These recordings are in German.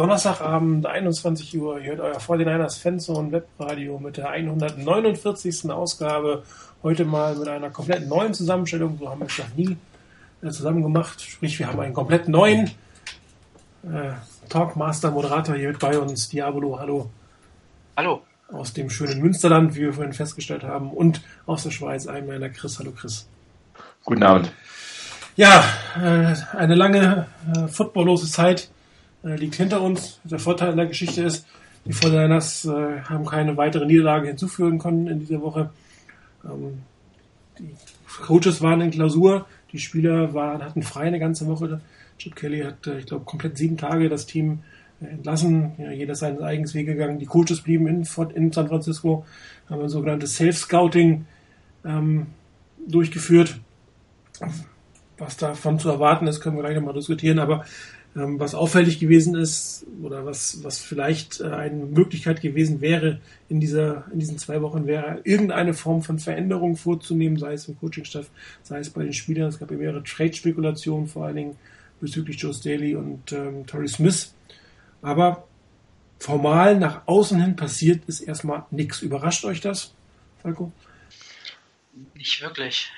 Donnerstagabend, 21 Uhr. Ihr hört euer 49ers Fanzone Webradio mit der 149. Ausgabe. Heute mal mit einer komplett neuen Zusammenstellung. So haben wir es noch nie äh, zusammen gemacht. Sprich, wir haben einen komplett neuen äh, Talkmaster, Moderator hier mit bei uns. Diabolo, hallo. Hallo. Aus dem schönen Münsterland, wie wir vorhin festgestellt haben. Und aus der Schweiz, einmal Chris. Hallo, Chris. Guten Abend. Ja, äh, eine lange äh, footballlose Zeit äh, liegt hinter uns. Der Vorteil in der Geschichte ist, die 49 äh, haben keine weitere Niederlage hinzufügen können in dieser Woche. Ähm, die Coaches waren in Klausur, die Spieler waren, hatten frei eine ganze Woche. Chip Kelly hat, äh, ich glaube, komplett sieben Tage das Team äh, entlassen. Ja, jeder seines eigenen Weg gegangen. Die Coaches blieben in, in San Francisco, haben ein sogenanntes Self-Scouting ähm, durchgeführt. Was davon zu erwarten ist, können wir gleich nochmal diskutieren. Aber was auffällig gewesen ist oder was, was vielleicht äh, eine Möglichkeit gewesen wäre in, dieser, in diesen zwei Wochen, wäre irgendeine Form von Veränderung vorzunehmen, sei es im Coachingstaff, sei es bei den Spielern. Es gab ja mehrere Trade-Spekulationen, vor allen Dingen bezüglich Joe Staley und ähm, Torrey Smith. Aber formal nach außen hin passiert ist erstmal nichts. Überrascht euch das, Falco? Nicht wirklich.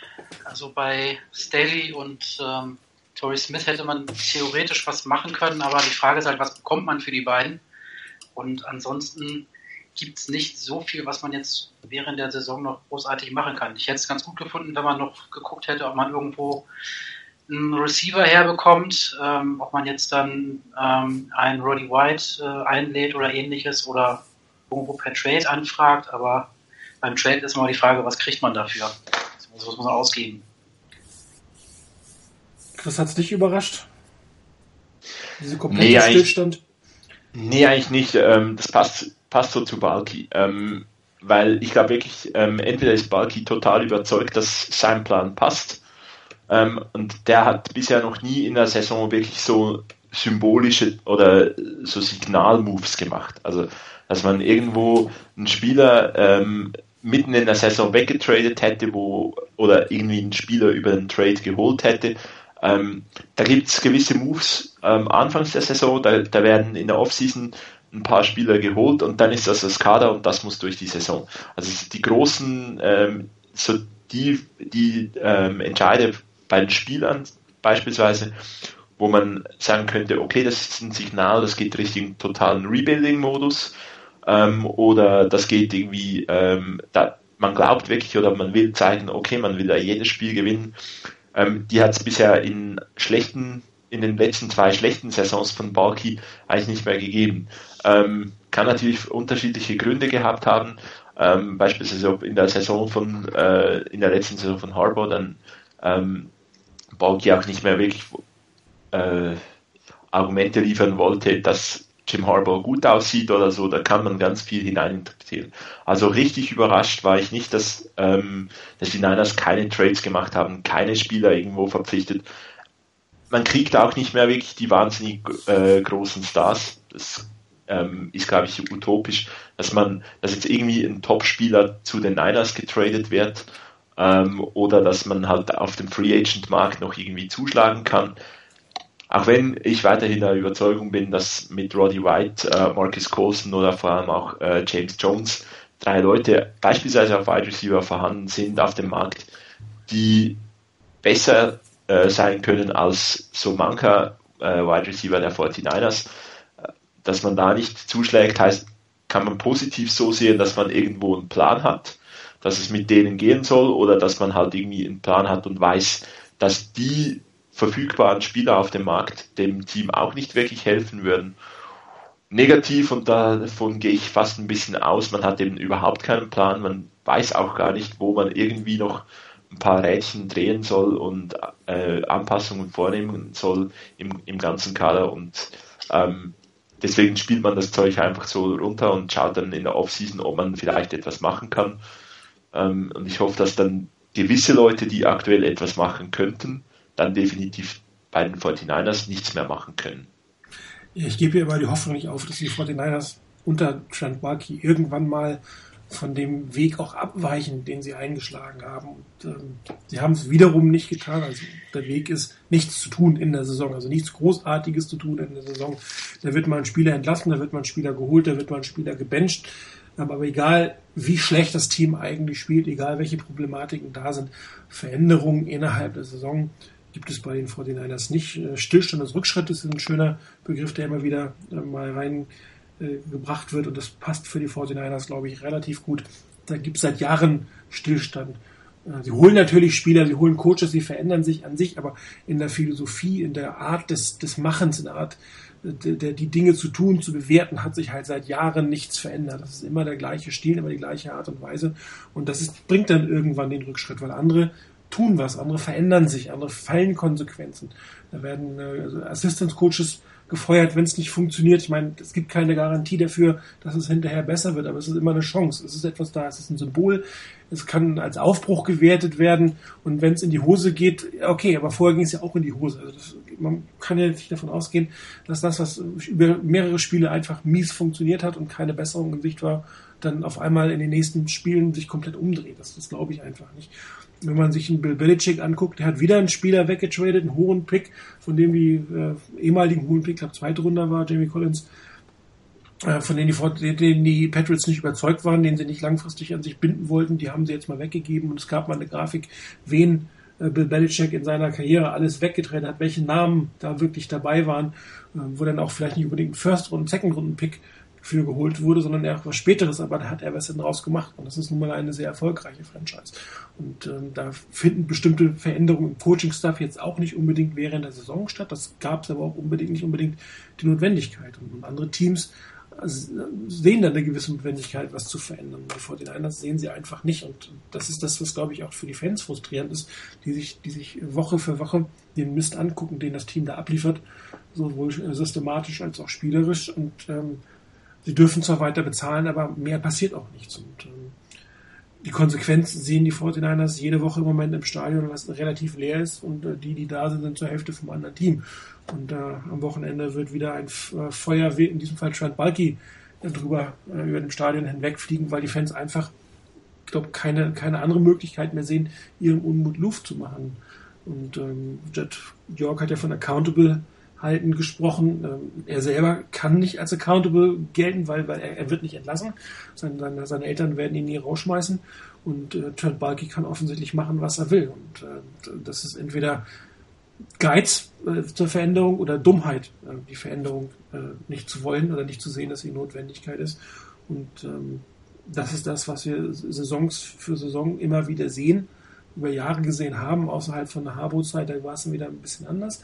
Also bei Staley und ähm, Torrey Smith hätte man theoretisch was machen können, aber die Frage ist halt, was bekommt man für die beiden? Und ansonsten gibt es nicht so viel, was man jetzt während der Saison noch großartig machen kann. Ich hätte es ganz gut gefunden, wenn man noch geguckt hätte, ob man irgendwo einen Receiver herbekommt, ähm, ob man jetzt dann ähm, einen Roddy White äh, einlädt oder ähnliches oder irgendwo per Trade anfragt, aber beim Trade ist immer die Frage, was kriegt man dafür? Das muss man ausgeben. Was hat es dich überrascht? Diese komplette nee, Stillstand? Nee, eigentlich nicht. Ähm, das passt, passt so zu Balki. Ähm, weil ich glaube wirklich, ähm, entweder ist Balki total überzeugt, dass sein Plan passt. Ähm, und der hat bisher noch nie in der Saison wirklich so symbolische oder so Signalmoves gemacht. Also, dass man irgendwo einen Spieler ähm, mitten in der Saison weggetradet hätte, wo oder irgendwie einen Spieler über einen Trade geholt hätte ähm, da gibt es gewisse Moves ähm, anfangs der Saison, da, da werden in der Offseason ein paar Spieler geholt und dann ist das das Kader und das muss durch die Saison. Also die großen, ähm, so die, die ähm, Entscheide bei den Spielern beispielsweise, wo man sagen könnte, okay, das ist ein Signal, das geht Richtung totalen Rebuilding-Modus ähm, oder das geht irgendwie, ähm, da, man glaubt wirklich oder man will zeigen, okay, man will da jedes Spiel gewinnen ähm, die hat es bisher in schlechten, in den letzten zwei schlechten Saisons von Balky eigentlich nicht mehr gegeben. Ähm, kann natürlich unterschiedliche Gründe gehabt haben. Ähm, beispielsweise in der Saison von, äh, in der letzten Saison von Harbour dann ähm, Balky auch nicht mehr wirklich äh, Argumente liefern wollte, dass Jim Harbaugh gut aussieht oder so, da kann man ganz viel hineininterpretieren. Also richtig überrascht war ich nicht, dass, ähm, dass die Niners keine Trades gemacht haben, keine Spieler irgendwo verpflichtet. Man kriegt auch nicht mehr wirklich die wahnsinnig äh, großen Stars. Das ähm, ist, glaube ich, utopisch, dass man, dass jetzt irgendwie ein Top-Spieler zu den Niners getradet wird ähm, oder dass man halt auf dem Free Agent Markt noch irgendwie zuschlagen kann. Auch wenn ich weiterhin der Überzeugung bin, dass mit Roddy White, äh, Marcus Colson oder vor allem auch äh, James Jones drei Leute beispielsweise auf Wide Receiver vorhanden sind auf dem Markt, die besser äh, sein können als so mancher äh, Wide Receiver der 49ers. Dass man da nicht zuschlägt, heißt, kann man positiv so sehen, dass man irgendwo einen Plan hat, dass es mit denen gehen soll oder dass man halt irgendwie einen Plan hat und weiß, dass die verfügbaren Spieler auf dem Markt dem Team auch nicht wirklich helfen würden. Negativ, und davon gehe ich fast ein bisschen aus, man hat eben überhaupt keinen Plan, man weiß auch gar nicht, wo man irgendwie noch ein paar Rädchen drehen soll und äh, Anpassungen vornehmen soll im, im ganzen Kader und ähm, deswegen spielt man das Zeug einfach so runter und schaut dann in der Offseason, ob man vielleicht etwas machen kann. Ähm, und ich hoffe, dass dann gewisse Leute, die aktuell etwas machen könnten, dann definitiv bei den 49ers nichts mehr machen können. Ich gebe hier immer die Hoffnung nicht auf, dass die 49ers unter Trent Barkey irgendwann mal von dem Weg auch abweichen, den sie eingeschlagen haben. Und, ähm, sie haben es wiederum nicht getan. Also der Weg ist nichts zu tun in der Saison, also nichts Großartiges zu tun in der Saison. Da wird mal ein Spieler entlassen, da wird mal ein Spieler geholt, da wird mal ein Spieler gebencht. Ähm, aber egal, wie schlecht das Team eigentlich spielt, egal welche Problematiken da sind, Veränderungen innerhalb der Saison gibt es bei den 49ers nicht. Äh, Stillstand des Rückschrittes ist ein schöner Begriff, der immer wieder äh, mal rein äh, wird und das passt für die 49ers, glaube ich, relativ gut. Da gibt es seit Jahren Stillstand. Sie holen natürlich Spieler, sie holen Coaches, sie verändern sich an sich, aber in der Philosophie, in der Art des, des Machens, in der Art, der, der, die Dinge zu tun, zu bewerten, hat sich halt seit Jahren nichts verändert. Das ist immer der gleiche Stil, immer die gleiche Art und Weise. Und das ist, bringt dann irgendwann den Rückschritt, weil andere tun was, andere verändern sich, andere fallen Konsequenzen. Da werden äh, Assistance Coaches gefeuert, wenn es nicht funktioniert. Ich meine, es gibt keine Garantie dafür, dass es hinterher besser wird, aber es ist immer eine Chance. Es ist etwas da, es ist ein Symbol, es kann als Aufbruch gewertet werden und wenn es in die Hose geht, okay, aber vorher ging es ja auch in die Hose. Also das, man kann ja nicht davon ausgehen, dass das, was über mehrere Spiele einfach mies funktioniert hat und keine Besserung in Sicht war, dann auf einmal in den nächsten Spielen sich komplett umdreht. Das, das glaube ich einfach nicht wenn man sich einen Bill Belichick anguckt, der hat wieder einen Spieler weggetradet, einen hohen Pick, von dem die äh, ehemaligen hohen Pick, ich glaube zweite Runde war, Jamie Collins, äh, von denen die, denen die Patriots nicht überzeugt waren, den sie nicht langfristig an sich binden wollten, die haben sie jetzt mal weggegeben und es gab mal eine Grafik, wen äh, Bill Belichick in seiner Karriere alles weggetradet hat, welche Namen da wirklich dabei waren, äh, wo dann auch vielleicht nicht unbedingt First- und Second-Runden-Pick für geholt wurde, sondern eher was Späteres, aber da hat er was draus gemacht. Und das ist nun mal eine sehr erfolgreiche Franchise. Und ähm, da finden bestimmte Veränderungen im Coaching-Staff jetzt auch nicht unbedingt während der Saison statt. Das gab es aber auch unbedingt nicht unbedingt die Notwendigkeit. Und andere Teams sehen dann eine gewisse Notwendigkeit, was zu verändern. Bei vor den Einers sehen sie einfach nicht. Und das ist das, was, glaube ich, auch für die Fans frustrierend ist, die sich, die sich Woche für Woche den Mist angucken, den das Team da abliefert, sowohl systematisch als auch spielerisch. Und ähm, sie dürfen zwar weiter bezahlen, aber mehr passiert auch nichts. Und ähm, die Konsequenz sehen die 49ers jede Woche im Moment im Stadion, was relativ leer ist und äh, die, die da sind, sind zur Hälfte vom anderen Team. Und äh, am Wochenende wird wieder ein äh, Feuer, in diesem Fall Trent Balky, äh, drüber äh, über dem Stadion hinwegfliegen, weil die Fans einfach, ich glaube, keine, keine andere Möglichkeit mehr sehen, ihrem Unmut Luft zu machen. Und ähm, Jet York hat ja von Accountable halten gesprochen. Ähm, er selber kann nicht als accountable gelten, weil, weil er, er wird nicht entlassen. Seine, seine, seine, Eltern werden ihn nie rausschmeißen. Und äh, Trent Balky kann offensichtlich machen, was er will. Und äh, das ist entweder Geiz äh, zur Veränderung oder Dummheit, äh, die Veränderung äh, nicht zu wollen oder nicht zu sehen, dass sie Notwendigkeit ist. Und ähm, das ist das, was wir Saisons für Saison immer wieder sehen, über Jahre gesehen haben, außerhalb von der Harbo-Zeit, da war es wieder ein bisschen anders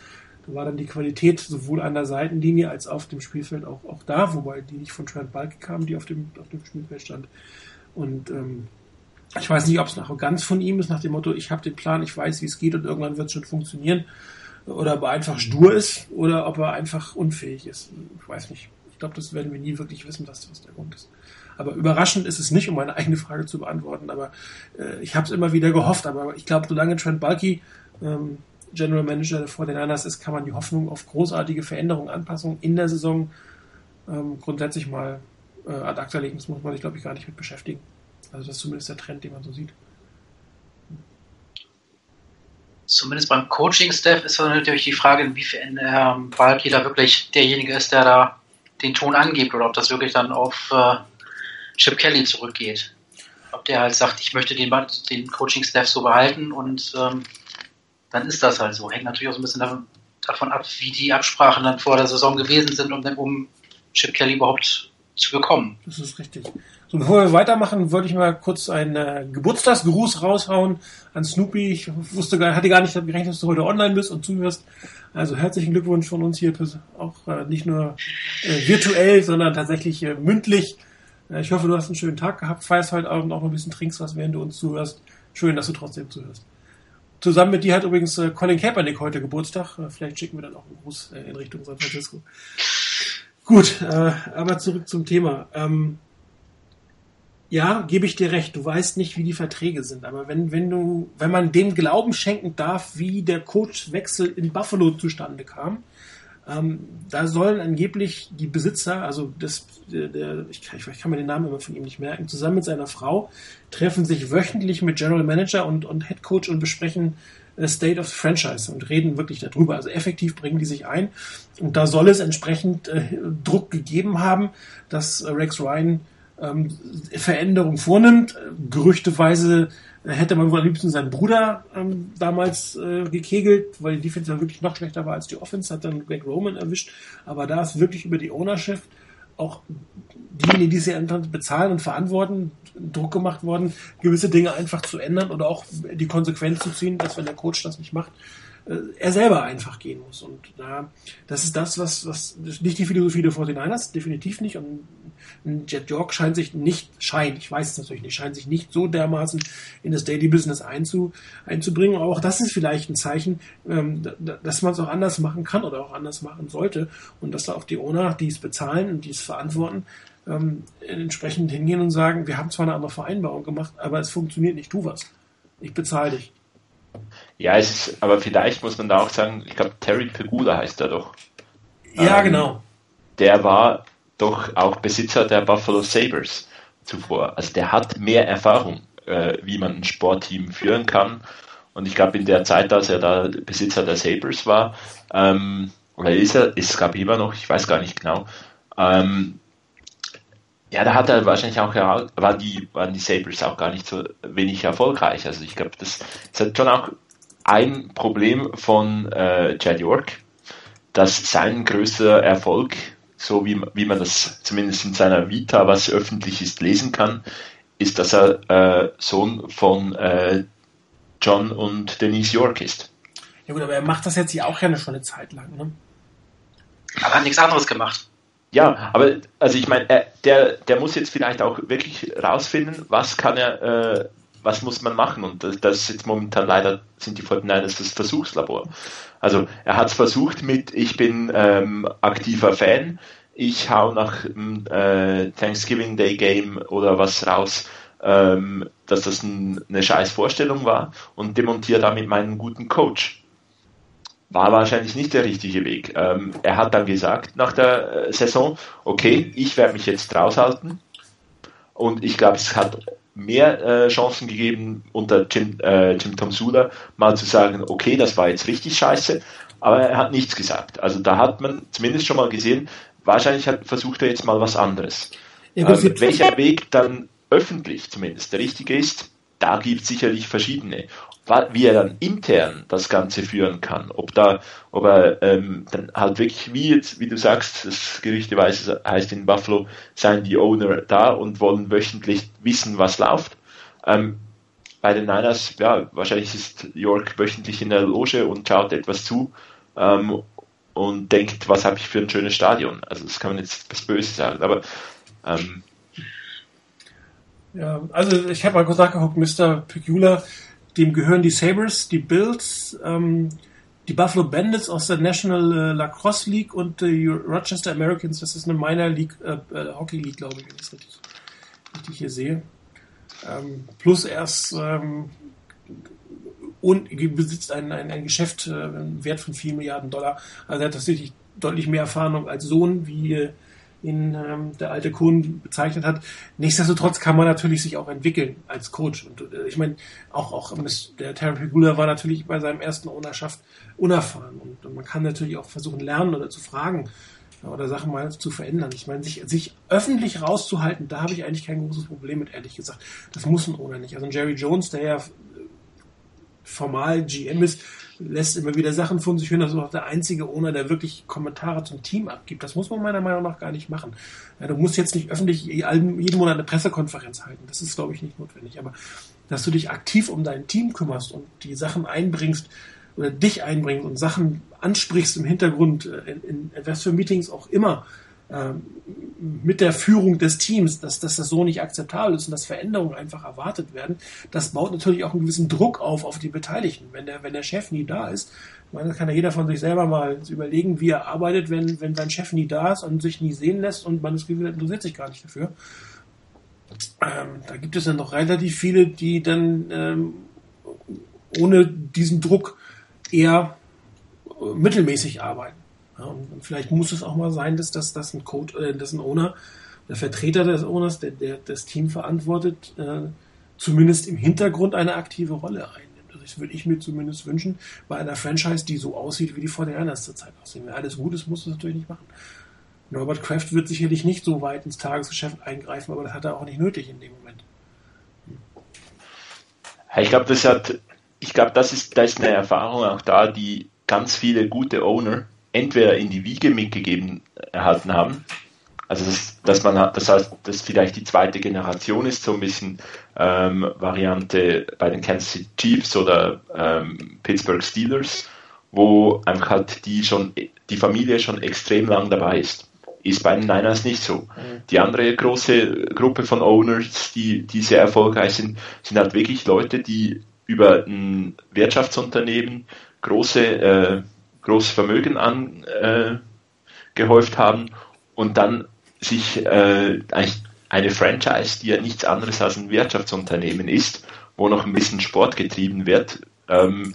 war dann die Qualität sowohl an der Seitenlinie als auf dem Spielfeld auch, auch da, wobei die nicht von Trent Balk kam, die auf dem, auf dem Spielfeld stand. Und ähm, ich weiß nicht, ob es eine Arroganz von ihm ist, nach dem Motto, ich habe den Plan, ich weiß, wie es geht und irgendwann wird es schon funktionieren. Oder ob er einfach stur ist oder ob er einfach unfähig ist. Ich weiß nicht. Ich glaube, das werden wir nie wirklich wissen, was, was der Grund ist. Aber überraschend ist es nicht, um meine eigene Frage zu beantworten. Aber äh, ich habe es immer wieder gehofft. Aber ich glaube, solange Trent Balky ähm, General Manager der 49ers ist, kann man die Hoffnung auf großartige Veränderungen, Anpassungen in der Saison ähm, grundsätzlich mal äh, ad acta legen. Das muss man sich, glaube ich, gar nicht mit beschäftigen. Also das ist zumindest der Trend, den man so sieht. Zumindest beim Coaching-Staff ist dann natürlich die Frage, inwiefern Herr ähm, Balki da wirklich derjenige ist, der da den Ton angibt oder ob das wirklich dann auf äh, Chip Kelly zurückgeht. Ob der halt sagt, ich möchte den, den Coaching-Staff so behalten und ähm, dann ist das halt so. Hängt natürlich auch so ein bisschen davon, ab, wie die Absprachen dann vor der Saison gewesen sind, um, um Chip Kelly überhaupt zu bekommen. Das ist richtig. So, bevor wir weitermachen, wollte ich mal kurz einen äh, Geburtstagsgruß raushauen an Snoopy. Ich wusste gar, hatte gar nicht gerechnet, dass du heute online bist und zuhörst. Also herzlichen Glückwunsch von uns hier, auch äh, nicht nur äh, virtuell, sondern tatsächlich äh, mündlich. Äh, ich hoffe, du hast einen schönen Tag gehabt, feierst heute Abend auch noch ein bisschen trinkst was, während du uns zuhörst. Schön, dass du trotzdem zuhörst. Zusammen mit dir hat übrigens äh, Colin Kaepernick heute Geburtstag. Äh, vielleicht schicken wir dann auch einen Gruß äh, in Richtung San Francisco. Gut, äh, aber zurück zum Thema. Ähm, ja, gebe ich dir recht. Du weißt nicht, wie die Verträge sind. Aber wenn, wenn du, wenn man dem Glauben schenken darf, wie der Coachwechsel in Buffalo zustande kam, Ähm, da sollen angeblich die Besitzer, also das, der, der ich, kann, ich kann mir den Namen immer von ihm nicht merken, zusammen mit seiner Frau treffen sich wöchentlich mit General Manager und, und Head Coach und besprechen äh, State of the Franchise und reden wirklich darüber. Also effektiv bringen die sich ein. Und da soll es entsprechend äh, Druck gegeben haben, dass äh, Rex Ryan ähm, Veränderungen vornimmt. Gerüchteweise hätte man wohl am liebsten seinen Bruder ähm, damals äh, gekegelt, weil die Defense ja wirklich noch schlechter war als die Offense, hat dann Greg Roman erwischt. Aber da ist wirklich über die Ownership auch diejenigen, die sie bezahlen und verantworten, Druck gemacht worden, gewisse Dinge einfach zu ändern oder auch die Konsequenz zu ziehen, dass wenn der Coach das nicht macht, er selber einfach gehen muss. Und da, das ist das, was, was nicht die Philosophie der 49ers, definitiv nicht. Und Jet York scheint sich nicht, scheint, ich weiß es natürlich nicht, scheint sich nicht so dermaßen in das Daily Business einzu, einzubringen. Aber auch das ist vielleicht ein Zeichen, ähm, dass man es auch anders machen kann oder auch anders machen sollte. Und dass da auch die Owner, die es bezahlen und die es verantworten, ähm, entsprechend hingehen und sagen, wir haben zwar eine andere Vereinbarung gemacht, aber es funktioniert nicht, tu was. Ich bezahle dich. Ja, es ist, aber vielleicht muss man da auch sagen, ich glaube, Terry Pegula heißt er doch. Ja, ähm, genau. Der war doch auch Besitzer der Buffalo Sabres zuvor. Also der hat mehr Erfahrung, äh, wie man ein Sportteam führen kann. Und ich glaube, in der Zeit, als er da Besitzer der Sabres war, ähm, oder ist er, ist es immer noch, ich weiß gar nicht genau, ähm, ja, da hat er wahrscheinlich auch, war die, waren die Sabres auch gar nicht so wenig erfolgreich. Also ich glaube, das ist halt schon auch ein Problem von äh, Chad York, dass sein größter Erfolg, so wie, wie man das zumindest in seiner Vita, was öffentlich ist, lesen kann, ist, dass er äh, Sohn von äh, John und Denise York ist. Ja gut, aber er macht das jetzt ja auch ja schon eine Zeit lang, ne? Aber hat nichts anderes gemacht. Ja, aber also ich meine, der, der muss jetzt vielleicht auch wirklich rausfinden, was kann er, äh, was muss man machen. Und das, das ist jetzt momentan leider, sind die 49ers das Versuchslabor. Also er hat es versucht mit, ich bin ähm, aktiver Fan, ich hau nach dem äh, Thanksgiving Day Game oder was raus, ähm, dass das ein, eine scheiß Vorstellung war und demontiere damit meinen guten Coach war wahrscheinlich nicht der richtige Weg. Ähm, er hat dann gesagt nach der äh, Saison, okay, ich werde mich jetzt raushalten. Und ich glaube, es hat mehr äh, Chancen gegeben, unter Jim, äh, Jim Tom Sula mal zu sagen, okay, das war jetzt richtig scheiße, aber er hat nichts gesagt. Also da hat man zumindest schon mal gesehen, wahrscheinlich hat, versucht er jetzt mal was anderes. Ja, ähm, welcher Weg dann öffentlich zumindest der richtige ist, da gibt es sicherlich verschiedene wie er dann intern das Ganze führen kann. Ob da, ob er ähm, dann halt wirklich, wie jetzt, wie du sagst, das gerüchteweise heißt in Buffalo, seien die Owner da und wollen wöchentlich wissen, was läuft. Ähm, bei den Niners, ja, wahrscheinlich ist York wöchentlich in der Loge und schaut etwas zu ähm, und denkt, was habe ich für ein schönes Stadion. Also das kann man jetzt was Böses sagen, aber ähm, ja, also ich habe mal kurz nachgeguckt, Mr. Pecula dem gehören die Sabres, die Bills, ähm, die Buffalo Bandits aus der National äh, Lacrosse League und die Rochester Americans. Das ist eine Minor League, äh, äh, Hockey League, glaube ich, wenn ich es richtig, richtig hier sehe. Ähm, plus erst ähm, und besitzt ein, ein, ein Geschäft äh, einen Wert von 4 Milliarden Dollar. Also er hat tatsächlich deutlich mehr Erfahrung als Sohn, wie äh, ihn ähm, der alte Kuhn bezeichnet hat. Nichtsdestotrotz kann man natürlich sich auch entwickeln als Coach. Und äh, ich meine, auch, auch der Terry Pegula war natürlich bei seinem ersten Ownerschaft unerfahren. Und, und man kann natürlich auch versuchen, lernen oder zu fragen oder Sachen mal zu verändern. Ich meine, sich, sich öffentlich rauszuhalten, da habe ich eigentlich kein großes Problem mit, ehrlich gesagt. Das muss ein Owner nicht. Also ein Jerry Jones, der ja formal GM ist, lässt immer wieder Sachen von sich hören. Das ist auch der einzige Owner, der wirklich Kommentare zum Team abgibt. Das muss man meiner Meinung nach gar nicht machen. Ja, du musst jetzt nicht öffentlich jeden Monat eine Pressekonferenz halten. Das ist, glaube ich, nicht notwendig. Aber dass du dich aktiv um dein Team kümmerst und die Sachen einbringst oder dich einbringst und Sachen ansprichst im Hintergrund, äh, in, in, in was für Meetings auch immer, mit der Führung des Teams, dass, dass das so nicht akzeptabel ist und dass Veränderungen einfach erwartet werden, das baut natürlich auch einen gewissen Druck auf auf die Beteiligten. Wenn der, wenn der Chef nie da ist, meine, kann ja jeder von sich selber mal überlegen, wie er arbeitet, wenn, wenn sein Chef nie da ist und sich nie sehen lässt und man das Gefühl hat, interessiert sich gar nicht dafür. Ähm, da gibt es dann noch relativ viele, die dann ähm, ohne diesen Druck eher mittelmäßig arbeiten. Ja, und vielleicht muss es auch mal sein, dass, dass, dass ein Coach, äh, dass ein Owner, der Vertreter des Owners, der, der das Team verantwortet, äh, zumindest im Hintergrund eine aktive Rolle einnimmt. Also das würde ich mir zumindest wünschen, bei einer Franchise, die so aussieht, wie die vor der zur Zeit aussehen. Wenn alles gut ist, muss das natürlich nicht machen. Robert Kraft wird sicherlich nicht so weit ins Tagesgeschäft eingreifen, aber das hat er auch nicht nötig in dem Moment. Ich glaube, das hat, ich glaube, das ist, da ist eine Erfahrung auch da, die ganz viele gute Owner entweder in die Wiege mitgegeben erhalten haben, also das, dass man hat, das heißt, dass vielleicht die zweite Generation ist, so ein bisschen ähm, Variante bei den Kansas City Chiefs oder ähm, Pittsburgh Steelers, wo einfach halt die schon die Familie schon extrem lang dabei ist. Ist bei den Niners nicht so. Mhm. Die andere große Gruppe von Owners, die, die sehr erfolgreich sind, sind halt wirklich Leute, die über ein Wirtschaftsunternehmen große, äh, große Vermögen angehäuft äh, haben und dann sich äh, eine Franchise, die ja nichts anderes als ein Wirtschaftsunternehmen ist, wo noch ein bisschen Sport getrieben wird, ähm,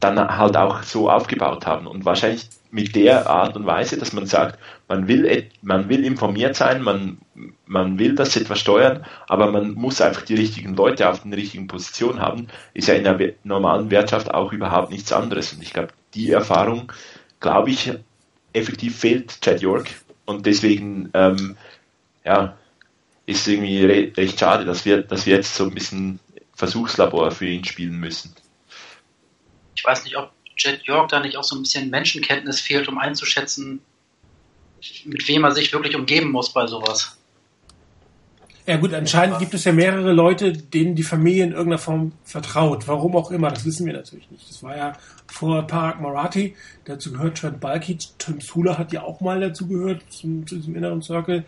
dann halt auch so aufgebaut haben. Und wahrscheinlich mit der Art und Weise, dass man sagt, man will, man will informiert sein, man, man will das etwas steuern, aber man muss einfach die richtigen Leute auf den richtigen Positionen haben, ist ja in der normalen Wirtschaft auch überhaupt nichts anderes. Und ich glaube, die Erfahrung, glaube ich, effektiv fehlt Chad York. Und deswegen, ähm, ja, ist es irgendwie re recht schade, dass wir, dass wir jetzt so ein bisschen Versuchslabor für ihn spielen müssen. Ich weiß nicht, ob Jet York da nicht auch so ein bisschen Menschenkenntnis fehlt, um einzuschätzen, mit wem er sich wirklich umgeben muss bei sowas. Ja gut, anscheinend gibt es ja mehrere Leute, denen die Familie in irgendeiner Form vertraut. Warum auch immer, das wissen wir natürlich nicht. Das war ja vor Parag Marathi, dazu gehört Trent Balky, Tim Sula hat ja auch mal dazu gehört, zum, zu diesem inneren Circle.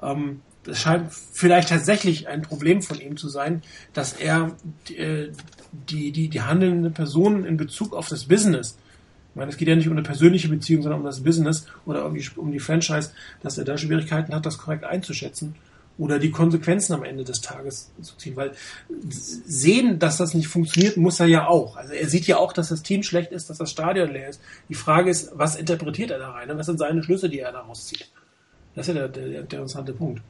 Ähm, das scheint vielleicht tatsächlich ein Problem von ihm zu sein, dass er äh, die, die, die handelnde Person in Bezug auf das Business, ich meine, es geht ja nicht um eine persönliche Beziehung, sondern um das Business oder um die, um die Franchise, dass er da Schwierigkeiten hat, das korrekt einzuschätzen oder die Konsequenzen am Ende des Tages zu ziehen. Weil sehen, dass das nicht funktioniert, muss er ja auch. Also er sieht ja auch, dass das Team schlecht ist, dass das Stadion leer ist. Die Frage ist, was interpretiert er da rein? Und was sind seine Schlüsse, die er daraus zieht? Das ist ja der, der, der interessante Punkt.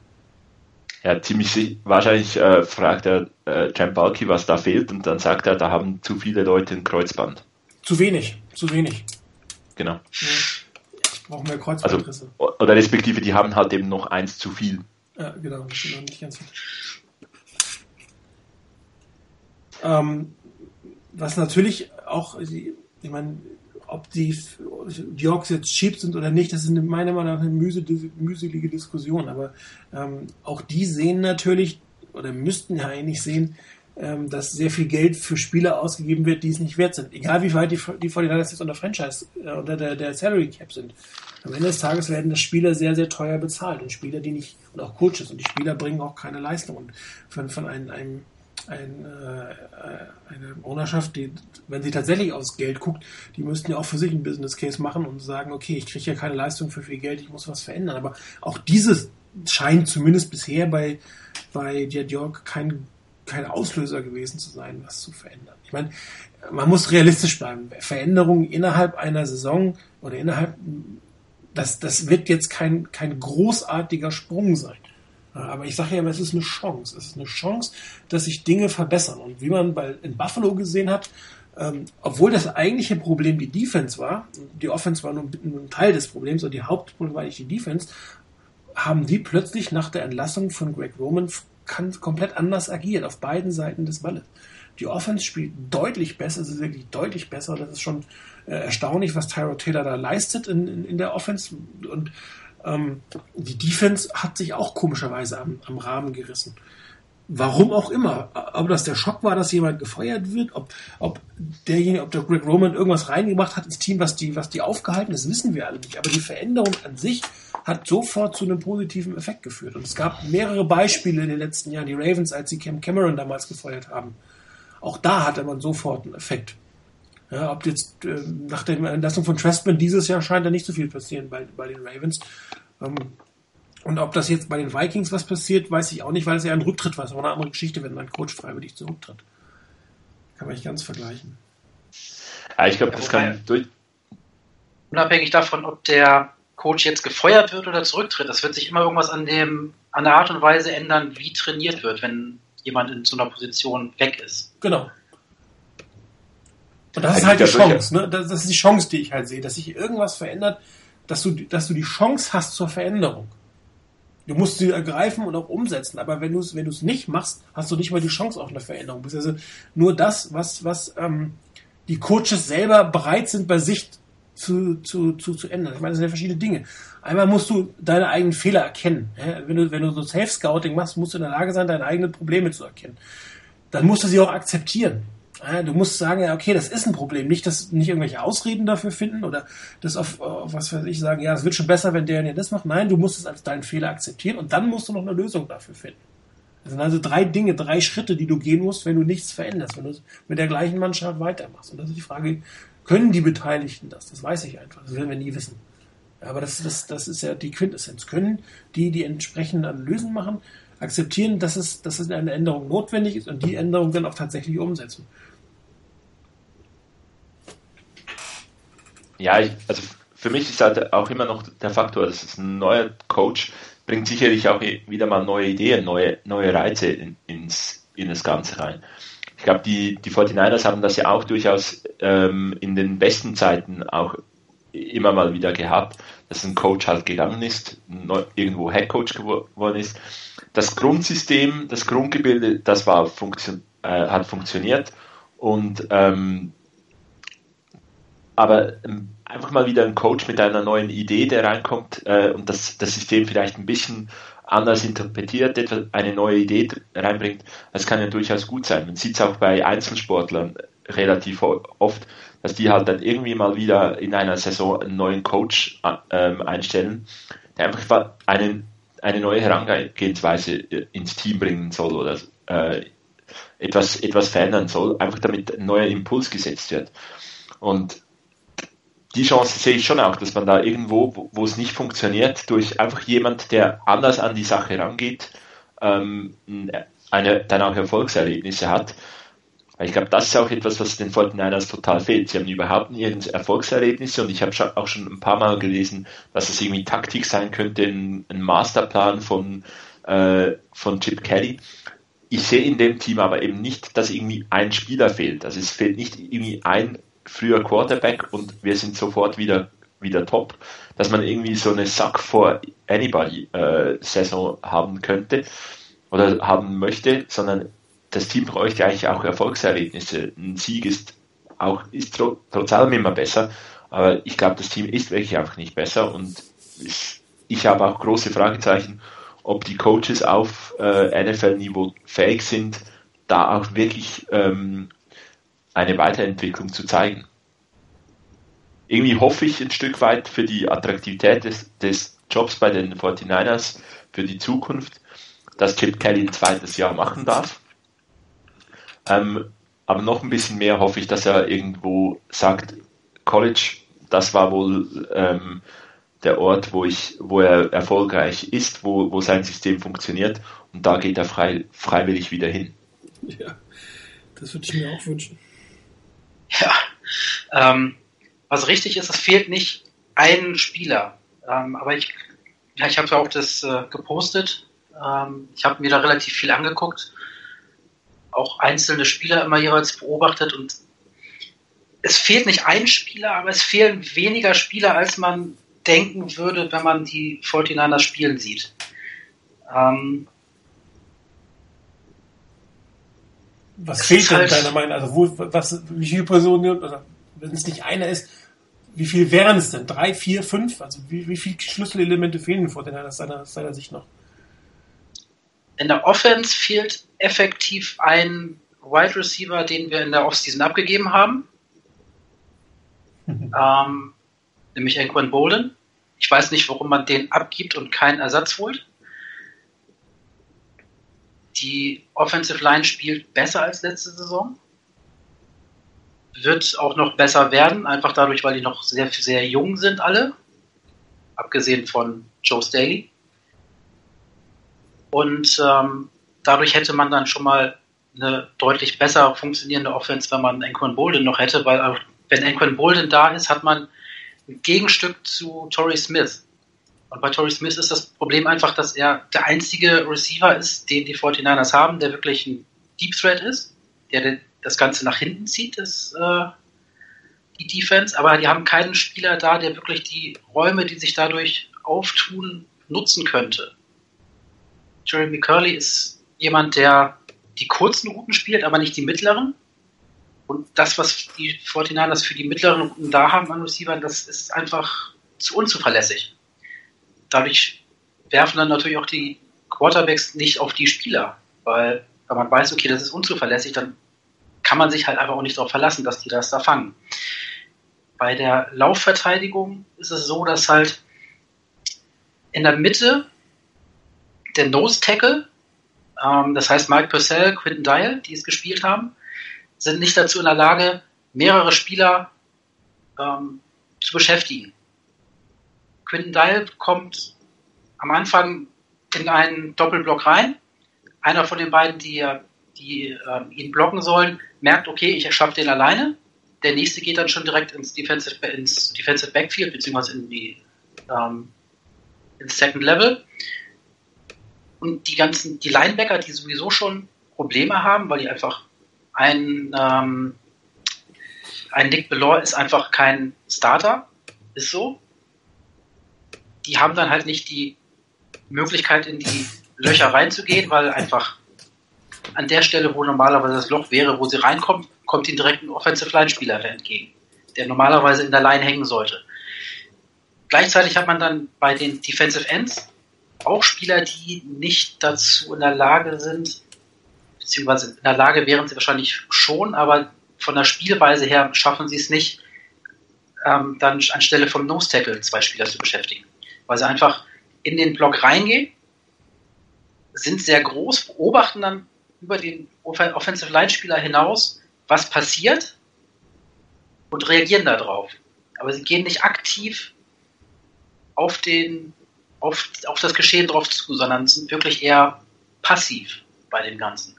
Ja, ziemlich wahrscheinlich äh, fragt er äh, Jan Balky, was da fehlt, und dann sagt er, da haben zu viele Leute ein Kreuzband. Zu wenig, zu wenig. Genau. Ja. Ich brauche mehr Kreuzbandrisse. Also, oder respektive, die haben halt eben noch eins zu viel. Ja, genau, noch nicht ganz ähm, Was natürlich auch, ich meine, ob die, die Yorks jetzt cheap sind oder nicht, das ist meiner Meinung nach eine mühselige Diskussion. Aber ähm, auch die sehen natürlich, oder müssten ja eigentlich sehen, ähm, dass sehr viel Geld für Spieler ausgegeben wird, die es nicht wert sind. Egal wie weit die, die 49ers jetzt unter Franchise, äh, unter der, der Salary Cap sind. Am Ende des Tages werden das Spieler sehr, sehr teuer bezahlt und Spieler, die nicht, und auch Coaches, und die Spieler bringen auch keine Leistung. Und von, von einem, einem ein, äh, eine Ownerschaft, die, wenn sie tatsächlich aufs Geld guckt, die müssten ja auch für sich einen Business Case machen und sagen, okay, ich kriege ja keine Leistung für viel Geld, ich muss was verändern. Aber auch dieses scheint zumindest bisher bei, bei Jed York kein, kein Auslöser gewesen zu sein, was zu verändern. Ich meine, man muss realistisch bleiben. Veränderungen innerhalb einer Saison oder innerhalb das, das wird jetzt kein, kein großartiger Sprung sein. Aber ich sage ja immer, es ist eine Chance. Es ist eine Chance, dass sich Dinge verbessern. Und wie man bei, in Buffalo gesehen hat, ähm, obwohl das eigentliche Problem die Defense war, die Offense war nur, nur ein Teil des Problems, und die Hauptproblem war eigentlich die Defense, haben die plötzlich nach der Entlassung von Greg Roman komplett anders agiert, auf beiden Seiten des Balles. Die Offense spielt deutlich besser, es ist wirklich deutlich besser. Das ist schon äh, erstaunlich, was Tyrod Taylor da leistet in, in, in der Offense. Und ähm, die Defense hat sich auch komischerweise am, am Rahmen gerissen. Warum auch immer. Ob das der Schock war, dass jemand gefeuert wird, ob, ob derjenige, ob der Greg Roman irgendwas reingebracht hat ins Team, was die, was die aufgehalten ist, wissen wir alle nicht. Aber die Veränderung an sich hat sofort zu einem positiven Effekt geführt. Und es gab mehrere Beispiele in den letzten Jahren. Die Ravens, als sie Cam Cameron damals gefeuert haben, auch da hatte man sofort einen Effekt. Ja, ob jetzt äh, nach der Entlassung von Trestman dieses Jahr scheint da nicht so viel passieren bei, bei den Ravens. Ähm, und ob das jetzt bei den Vikings was passiert, weiß ich auch nicht, weil es ja ein Rücktritt war. Es war eine andere Geschichte, wenn mein Coach freiwillig zurücktritt. Kann man nicht ganz vergleichen. Ja, ich glaube, das kann durch. unabhängig davon, ob der Coach jetzt gefeuert wird oder zurücktritt, das wird sich immer irgendwas an dem, an der Art und Weise ändern, wie trainiert wird, wenn jemand in so einer Position weg ist. Genau. Und das ist halt die Chance, ne? Das, ist die Chance, die ich halt sehe, dass sich irgendwas verändert, dass du, dass du die Chance hast zur Veränderung. Du musst sie ergreifen und auch umsetzen, aber wenn du es, wenn du es nicht machst, hast du nicht mal die Chance auf eine Veränderung. Also nur das, was, was ähm, die Coaches selber bereit sind, bei sich zu, zu, zu, zu ändern. Ich meine, das sind ja verschiedene Dinge. Einmal musst du deine eigenen Fehler erkennen. Wenn du, wenn du so Self-Scouting machst, musst du in der Lage sein, deine eigenen Probleme zu erkennen. Dann musst du sie auch akzeptieren. Du musst sagen, ja, okay, das ist ein Problem. Nicht, dass nicht irgendwelche Ausreden dafür finden oder das auf, auf was weiß ich sagen, ja, es wird schon besser, wenn der der das macht. Nein, du musst es als deinen Fehler akzeptieren und dann musst du noch eine Lösung dafür finden. Das sind also drei Dinge, drei Schritte, die du gehen musst, wenn du nichts veränderst, wenn du mit der gleichen Mannschaft weitermachst. Und das ist die Frage, können die Beteiligten das? Das weiß ich einfach. Das werden wir nie wissen. Aber das, das, das ist ja die Quintessenz. Können die die entsprechenden Analysen machen, akzeptieren, dass es, dass es eine Änderung notwendig ist und die Änderung dann auch tatsächlich umsetzen? Ja, ich, also für mich ist halt auch immer noch der Faktor, dass es ein neuer Coach bringt sicherlich auch wieder mal neue Ideen, neue, neue Reize in, ins, in das Ganze rein. Ich glaube, die, die 49ers haben das ja auch durchaus ähm, in den besten Zeiten auch immer mal wieder gehabt, dass ein Coach halt gegangen ist, neu, irgendwo Headcoach geworden ist. Das Grundsystem, das Grundgebilde, das war funktion, äh, hat funktioniert und ähm, aber ähm, einfach mal wieder ein Coach mit einer neuen Idee, der reinkommt äh, und das, das System vielleicht ein bisschen anders interpretiert, eine neue Idee reinbringt, das kann ja durchaus gut sein. Man sieht es auch bei Einzelsportlern relativ oft, dass die halt dann irgendwie mal wieder in einer Saison einen neuen Coach äh, einstellen, der einfach eine, eine neue Herangehensweise äh, ins Team bringen soll oder äh, etwas, etwas verändern soll, einfach damit ein neuer Impuls gesetzt wird. Und die Chance sehe ich schon auch, dass man da irgendwo, wo, es nicht funktioniert, durch einfach jemand, der anders an die Sache rangeht, ähm, eine, dann auch Erfolgserlebnisse hat. Ich glaube, das ist auch etwas, was den 49ers total fehlt. Sie haben überhaupt nie Erfolgserlebnisse und ich habe auch schon ein paar Mal gelesen, dass es irgendwie Taktik sein könnte, ein, ein Masterplan von, äh, von Chip Kelly. Ich sehe in dem Team aber eben nicht, dass irgendwie ein Spieler fehlt. Also es fehlt nicht irgendwie ein früher Quarterback und wir sind sofort wieder, wieder top, dass man irgendwie so eine Suck for Anybody äh, Saison haben könnte oder haben möchte, sondern das Team bräuchte eigentlich auch Erfolgserlebnisse. Ein Sieg ist auch ist tr trotz allem immer besser, aber ich glaube, das Team ist wirklich einfach nicht besser und ich, ich habe auch große Fragezeichen, ob die Coaches auf äh, NFL-Niveau fähig sind, da auch wirklich ähm, eine Weiterentwicklung zu zeigen. Irgendwie hoffe ich ein Stück weit für die Attraktivität des, des Jobs bei den 49ers für die Zukunft, dass Chip Kelly ein zweites Jahr machen darf. Ähm, aber noch ein bisschen mehr hoffe ich, dass er irgendwo sagt, College, das war wohl ähm, der Ort, wo ich, wo er erfolgreich ist, wo, wo sein System funktioniert und da geht er frei, freiwillig wieder hin. Ja, das würde ich mir auch wünschen. Ja, ähm, was richtig ist, es fehlt nicht ein Spieler. Ähm, aber ich, ja, ich habe ja auch das äh, gepostet. Ähm, ich habe mir da relativ viel angeguckt, auch einzelne Spieler immer jeweils beobachtet und es fehlt nicht ein Spieler, aber es fehlen weniger Spieler, als man denken würde, wenn man die 49ers spielen sieht. Ähm, Was fehlt denn deiner Meinung nach? Also wo, was, wie viele Personen, oder wenn es nicht einer ist, wie viel wären es denn? Drei, vier, fünf? Also wie, wie viele Schlüsselelemente fehlen vor aus seiner, seiner Sicht noch? In der Offense fehlt effektiv ein Wide Receiver, den wir in der Offseason abgegeben haben. ähm, nämlich Anquan Bolden. Ich weiß nicht, warum man den abgibt und keinen Ersatz holt. Die Offensive Line spielt besser als letzte Saison. Wird auch noch besser werden, einfach dadurch, weil die noch sehr, sehr jung sind alle. Abgesehen von Joe Staley. Und ähm, dadurch hätte man dann schon mal eine deutlich besser funktionierende Offense, wenn man Anquan Bolden noch hätte, weil wenn Anquan Bolden da ist, hat man ein Gegenstück zu Torrey Smith. Und bei Torrey Smith ist das Problem einfach, dass er der einzige Receiver ist, den die 49ers haben, der wirklich ein Deep Threat ist, der das Ganze nach hinten zieht, das, äh, die Defense. Aber die haben keinen Spieler da, der wirklich die Räume, die sich dadurch auftun, nutzen könnte. Jeremy Curley ist jemand, der die kurzen Routen spielt, aber nicht die mittleren. Und das, was die 49ers für die mittleren Routen da haben an Receivern, das ist einfach zu unzuverlässig. Dadurch werfen dann natürlich auch die Quarterbacks nicht auf die Spieler, weil wenn man weiß, okay, das ist unzuverlässig, dann kann man sich halt einfach auch nicht darauf verlassen, dass die das da fangen. Bei der Laufverteidigung ist es so, dass halt in der Mitte der Nose Tackle, ähm, das heißt Mike Purcell, Quinton Dial, die es gespielt haben, sind nicht dazu in der Lage, mehrere Spieler ähm, zu beschäftigen. Quinton Dial kommt am Anfang in einen Doppelblock rein. Einer von den beiden, die, die äh, ihn blocken sollen, merkt, okay, ich erschaffe den alleine. Der nächste geht dann schon direkt ins Defensive, ins Defensive Backfield, beziehungsweise in die, ähm, ins Second Level. Und die ganzen, die Linebacker, die sowieso schon Probleme haben, weil die einfach ein, ähm, ein Nick Belor ist einfach kein Starter, ist so. Die haben dann halt nicht die Möglichkeit, in die Löcher reinzugehen, weil einfach an der Stelle, wo normalerweise das Loch wäre, wo sie reinkommt, kommt ihnen direkt ein Offensive Line Spieler entgegen, der normalerweise in der Line hängen sollte. Gleichzeitig hat man dann bei den Defensive Ends auch Spieler, die nicht dazu in der Lage sind, beziehungsweise in der Lage wären sie wahrscheinlich schon, aber von der Spielweise her schaffen sie es nicht, ähm, dann anstelle vom Nose Tackle zwei Spieler zu beschäftigen. Weil sie einfach in den Block reingehen, sind sehr groß, beobachten dann über den Offensive Line Spieler hinaus, was passiert und reagieren darauf. Aber sie gehen nicht aktiv auf den auf, auf das Geschehen drauf zu, sondern sind wirklich eher passiv bei dem Ganzen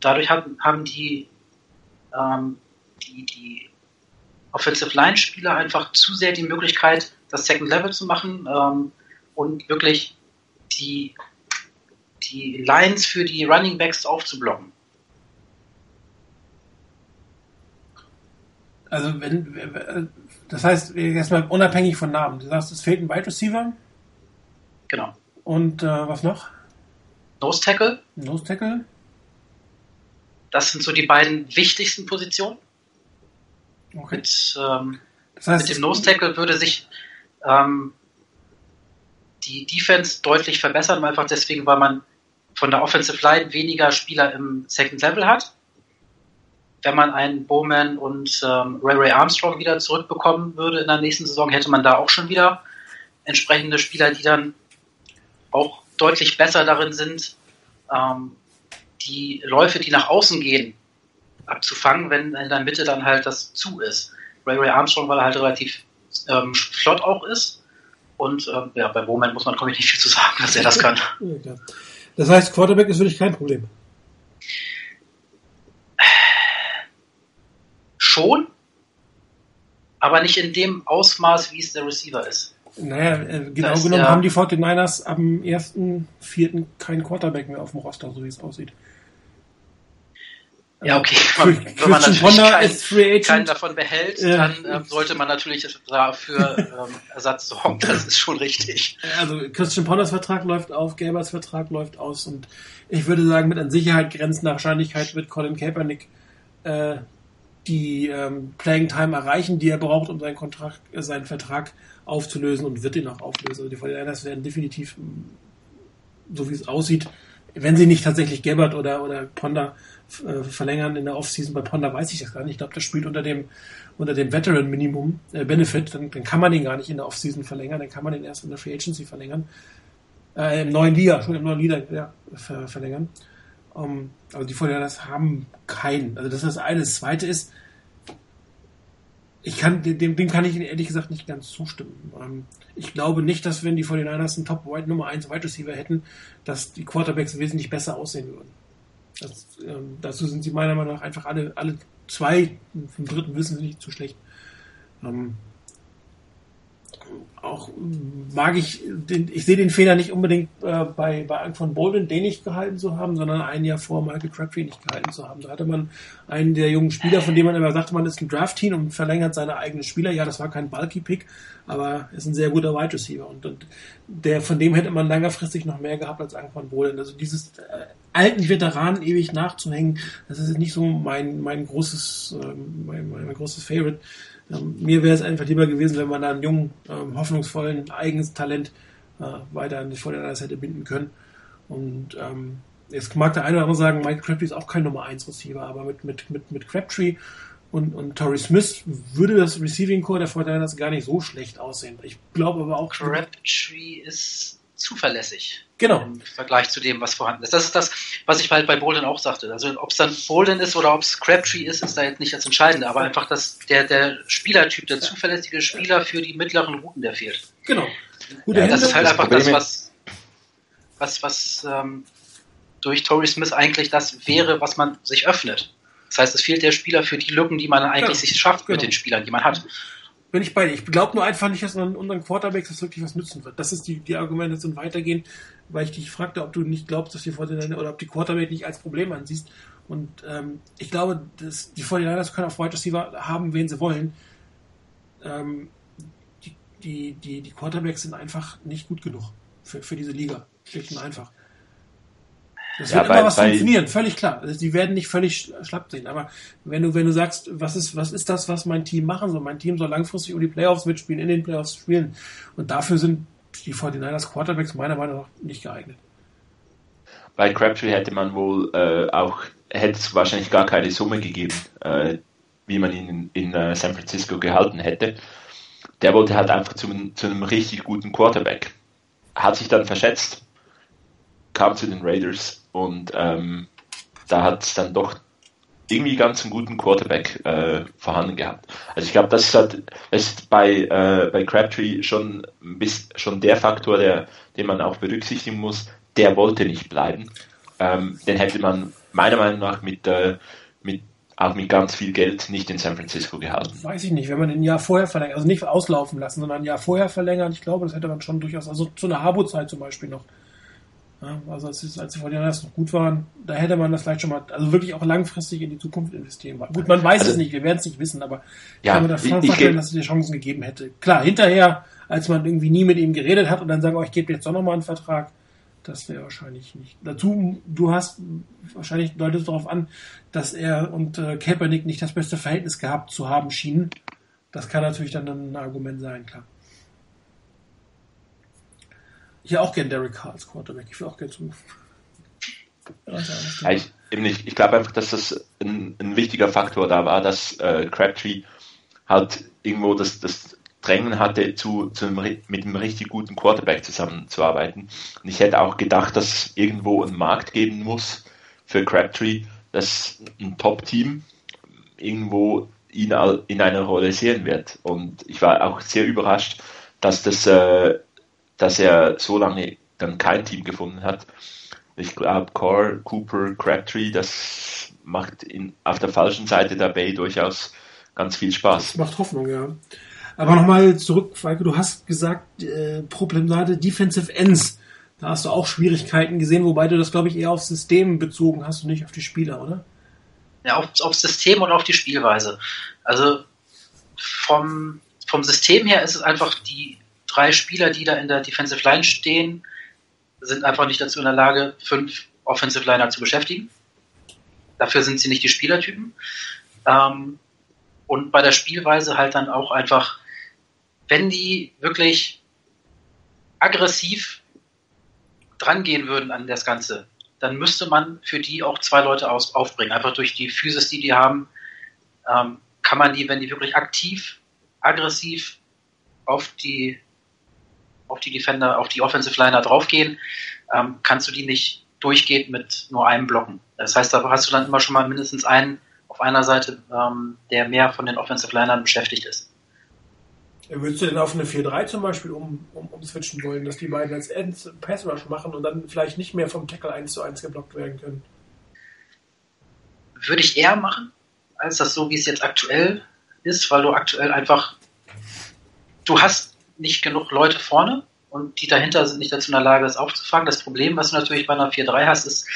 dadurch haben, haben die, ähm, die, die Offensive Line Spieler einfach zu sehr die Möglichkeit, das Second Level zu machen ähm, und wirklich die, die Lines für die Running Backs aufzublocken. Also wenn das heißt, erstmal unabhängig von Namen. Du sagst, es fehlt ein Wide Receiver. Genau. Und äh, was noch? Nose Tackle. Nose Tackle. Das sind so die beiden wichtigsten Positionen. Okay. Mit, ähm, das heißt, mit dem Nose Tackle würde sich ähm, die Defense deutlich verbessern, einfach deswegen, weil man von der Offensive Line weniger Spieler im Second Level hat. Wenn man einen Bowman und ähm, Ray Ray Armstrong wieder zurückbekommen würde in der nächsten Saison, hätte man da auch schon wieder entsprechende Spieler, die dann auch deutlich besser darin sind, ähm, die Läufe, die nach außen gehen, abzufangen, wenn in der Mitte dann halt das zu ist. Ray Ray Armstrong, er halt relativ ähm, flott auch ist. Und ähm, ja, bei Bowman muss man, glaube ich, nicht viel zu sagen, dass er das kann. Das heißt, Quarterback ist wirklich kein Problem. Schon, aber nicht in dem Ausmaß, wie es der Receiver ist. Naja, äh, genau das genommen ja, haben die 49ers am 1.4. keinen Quarterback mehr auf dem Roster, so wie es aussieht. Ja, okay. Man, wenn man natürlich keinen, keinen davon behält, äh, dann ähm, sollte man natürlich dafür ähm, Ersatz sorgen. Das ist schon richtig. Also Christian Ponders Vertrag läuft auf, Gelbers Vertrag läuft aus und ich würde sagen, mit an Sicherheit grenzender Wahrscheinlichkeit wird Colin Kaepernick äh, die ähm, Playing Time erreichen, die er braucht, um seinen, Kontrakt, äh, seinen Vertrag aufzulösen und wird ihn auch auflösen. Also die 49ers werden definitiv, so wie es aussieht, wenn sie nicht tatsächlich Gabbard oder, oder Ponda äh, verlängern in der Offseason. Bei Ponda weiß ich das gar nicht. Ich glaube, das spielt unter dem, unter dem Veteran Minimum äh, Benefit. Dann, dann kann man den gar nicht in der Offseason verlängern. Dann kann man den erst in der Free Agency verlängern. Äh, Im neuen Liga, schon im neuen Liga ja, ver verlängern. Um, aber die Vorteile haben keinen. Also das ist das eine. Das zweite ist, ich kann, dem, dem kann ich ehrlich gesagt nicht ganz zustimmen. Ähm, ich glaube nicht, dass wenn die 49ers einen Top White Nummer 1 Wide Receiver hätten, dass die Quarterbacks wesentlich besser aussehen würden. Das, ähm, dazu sind sie meiner Meinung nach einfach alle, alle zwei, vom dritten wissen sie nicht zu schlecht. Ähm, auch mag ich, den, ich sehe den Fehler nicht unbedingt äh, bei, bei Ang von Bolden, den nicht gehalten zu haben, sondern ein Jahr vor Michael Crabtree nicht gehalten zu haben. Da hatte man einen der jungen Spieler, von dem man immer sagte, man ist ein Draft-Team und verlängert seine eigenen Spieler. Ja, das war kein Bulky-Pick, aber ist ein sehr guter Wide Receiver. Und, und der, von dem hätte man längerfristig noch mehr gehabt als Ang von Bolden. Also dieses äh, alten Veteranen ewig nachzuhängen, das ist nicht so mein, mein großes, äh, mein, mein großes Favorite. Ähm, mir wäre es einfach lieber gewesen, wenn man da einen jungen, ähm, hoffnungsvollen, eigenes Talent äh, weiter an die Vorderseite hätte binden können. Und ähm, jetzt mag der eine oder andere sagen, Mike Crabtree ist auch kein Nummer 1 Receiver, aber mit, mit, mit, mit Crabtree und, und Torrey Smith würde das Receiving Core der Fortinanders gar nicht so schlecht aussehen. Ich glaube aber auch. Crabtree ist zuverlässig. Genau. Im Vergleich zu dem, was vorhanden ist. Das ist das, was ich halt bei Bolden auch sagte. Also ob es dann Bolden ist oder ob es Crabtree ist, ist da jetzt nicht das Entscheidende. Aber einfach das, der, der Spielertyp, der zuverlässige Spieler für die mittleren Routen, der fehlt. Genau. Gute ja, das ist halt das einfach das, was, was, was ähm, durch Torrey Smith eigentlich das wäre, was man sich öffnet. Das heißt, es fehlt der Spieler für die Lücken, die man eigentlich genau. sich schafft genau. mit den Spielern, die man hat bin ich bei dir. Ich glaube nur einfach nicht, dass man unseren Quarterbacks das wirklich was nützen wird. Das ist die, die Argumentation weitergehen, weil ich dich fragte, ob du nicht glaubst, dass die 49 oder ob die Quarterback nicht als Problem ansiehst. Und ähm, ich glaube, dass die 49ers können auf Wide Receiver haben, wen sie wollen. Ähm, die, die, die, die Quarterbacks sind einfach nicht gut genug für, für diese Liga. Schlicht und einfach. Das ja, wird bei, immer was bei, funktionieren, völlig klar. Also die werden nicht völlig schlapp sehen. Aber wenn du, wenn du sagst, was ist, was ist das, was mein Team machen soll? Mein Team soll langfristig um die Playoffs mitspielen, in den Playoffs spielen. Und dafür sind die 49ers Quarterbacks meiner Meinung nach nicht geeignet. Bei Crabtree hätte man wohl äh, auch, hätte es wahrscheinlich gar keine Summe gegeben, äh, wie man ihn in, in uh, San Francisco gehalten hätte. Der wollte halt einfach zu, zu einem richtig guten Quarterback. Hat sich dann verschätzt, kam zu den Raiders und ähm, da hat es dann doch irgendwie ganz einen guten Quarterback äh, vorhanden gehabt. Also ich glaube, das ist halt ist bei, äh, bei Crabtree schon, bis, schon der Faktor, der, den man auch berücksichtigen muss. Der wollte nicht bleiben. Ähm, den hätte man meiner Meinung nach mit, äh, mit auch mit ganz viel Geld nicht in San Francisco gehalten. Weiß ich nicht, wenn man ein Jahr vorher verlängert, also nicht auslaufen lassen, sondern ein Jahr vorher verlängert, ich glaube, das hätte man schon durchaus, also zu einer Harbo-Zeit zum Beispiel noch. Ja, also als, als die Fortinanders noch gut waren, da hätte man das vielleicht schon mal, also wirklich auch langfristig in die Zukunft investieren. Gut, man weiß also, es nicht, wir werden es nicht wissen, aber ja, kann man da schon vorstellen, dass es die Chancen gegeben hätte. Klar, hinterher, als man irgendwie nie mit ihm geredet hat und dann sagen, oh, ich gebe jetzt doch nochmal einen Vertrag, das wäre wahrscheinlich nicht. Dazu, du hast wahrscheinlich deutet darauf an, dass er und äh, Kaepernick nicht das beste Verhältnis gehabt zu haben schienen. Das kann natürlich dann ein Argument sein, klar. Ich hätte auch gern Derek Carr als Quarterback. Ich will auch gerne zum. Ja, ich, eben ich glaube einfach, dass das ein, ein, wichtiger Faktor da war, dass äh, Crabtree halt irgendwo das, das Drängen hatte, zu, zu einem, mit einem richtig guten Quarterback zusammenzuarbeiten. Und ich hätte auch gedacht, dass es irgendwo einen Markt geben muss für Crabtree, dass ein Top-Team irgendwo ihn in einer Rolle sehen wird. Und ich war auch sehr überrascht, dass das äh, dass er so lange dann kein Team gefunden hat. Ich glaube, Core, Cooper, Crabtree, das macht in, auf der falschen Seite der Bay durchaus ganz viel Spaß. Das macht Hoffnung, ja. Aber nochmal zurück, Falke, du hast gesagt, äh, Problemate Defensive Ends. Da hast du auch Schwierigkeiten gesehen, wobei du das, glaube ich, eher aufs System bezogen hast und nicht auf die Spieler, oder? Ja, auf, aufs System und auf die Spielweise. Also vom, vom System her ist es einfach die drei Spieler, die da in der Defensive Line stehen, sind einfach nicht dazu in der Lage, fünf Offensive Liner zu beschäftigen. Dafür sind sie nicht die Spielertypen. Ähm, und bei der Spielweise halt dann auch einfach, wenn die wirklich aggressiv drangehen würden an das Ganze, dann müsste man für die auch zwei Leute aus, aufbringen. Einfach durch die Physis, die die haben, ähm, kann man die, wenn die wirklich aktiv, aggressiv auf die auf die Defender, auf die Offensive Liner draufgehen, ähm, kannst du die nicht durchgehend mit nur einem blocken. Das heißt, da hast du dann immer schon mal mindestens einen auf einer Seite, ähm, der mehr von den Offensive Linern beschäftigt ist. Würdest du denn auf eine 4-3 zum Beispiel um, um, umswitchen wollen, dass die beiden als Ends Pass Rush machen und dann vielleicht nicht mehr vom Tackle 1 zu 1 geblockt werden können? Würde ich eher machen, als das so, wie es jetzt aktuell ist, weil du aktuell einfach, du hast nicht genug Leute vorne und die dahinter sind nicht dazu in der Lage, das aufzufangen. Das Problem, was du natürlich bei einer 4-3 hast, ist,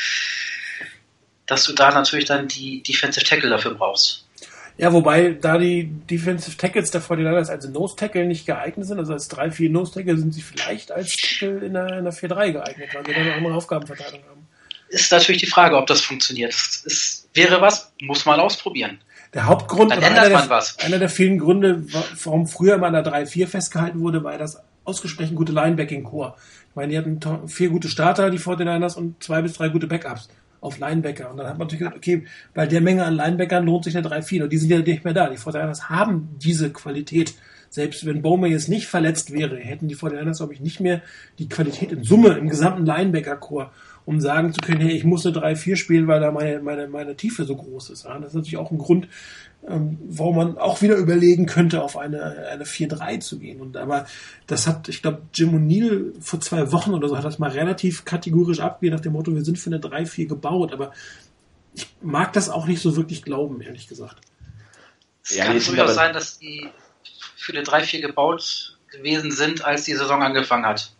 dass du da natürlich dann die Defensive Tackle dafür brauchst. Ja, wobei da die Defensive Tackles der 49ers als Nose Tackle nicht geeignet sind, also als 3-4 Nose Tackle sind sie vielleicht als Tackle in der, in der 4-3 geeignet, weil sie dann eine andere Aufgabenverteilung haben. Ist natürlich die Frage, ob das funktioniert. Es wäre was, muss man ausprobieren. Der Hauptgrund, Dann ändert einer, man der, was. einer der vielen Gründe, wa- warum früher immer an der 3-4 festgehalten wurde, war das ausgesprochen gute Linebacking-Core. Ich meine, die hatten vier gute Starter, die 49ers, und zwei bis drei gute Backups auf Linebacker. Und dann hat man natürlich gesagt, okay, bei der Menge an Linebackern lohnt sich eine 3-4. Und die sind ja nicht mehr da. Die 49ers haben diese Qualität. Selbst wenn Bowman jetzt nicht verletzt wäre, hätten die 49ers, glaube ich, nicht mehr die Qualität in Summe im gesamten Linebacker-Core, um sagen zu können, hey, ich muss eine 3-4 spielen, weil da meine, meine, meine Tiefe so groß ist. Ja, das ist natürlich auch ein Grund, ähm, warum man auch wieder überlegen könnte, auf eine, eine 4-3 zu gehen. Und aber das hat, ich glaube, Jim O'Neill vor zwei Wochen oder so hat das mal relativ kategorisch abgegeben nach dem Motto, wir sind für eine 3-4 gebaut, aber ich mag das auch nicht so wirklich glauben, ehrlich gesagt. Es Ja, kann durchaus sein, dass die für eine 3-4 gebaut gewesen sind, als die Saison angefangen hat.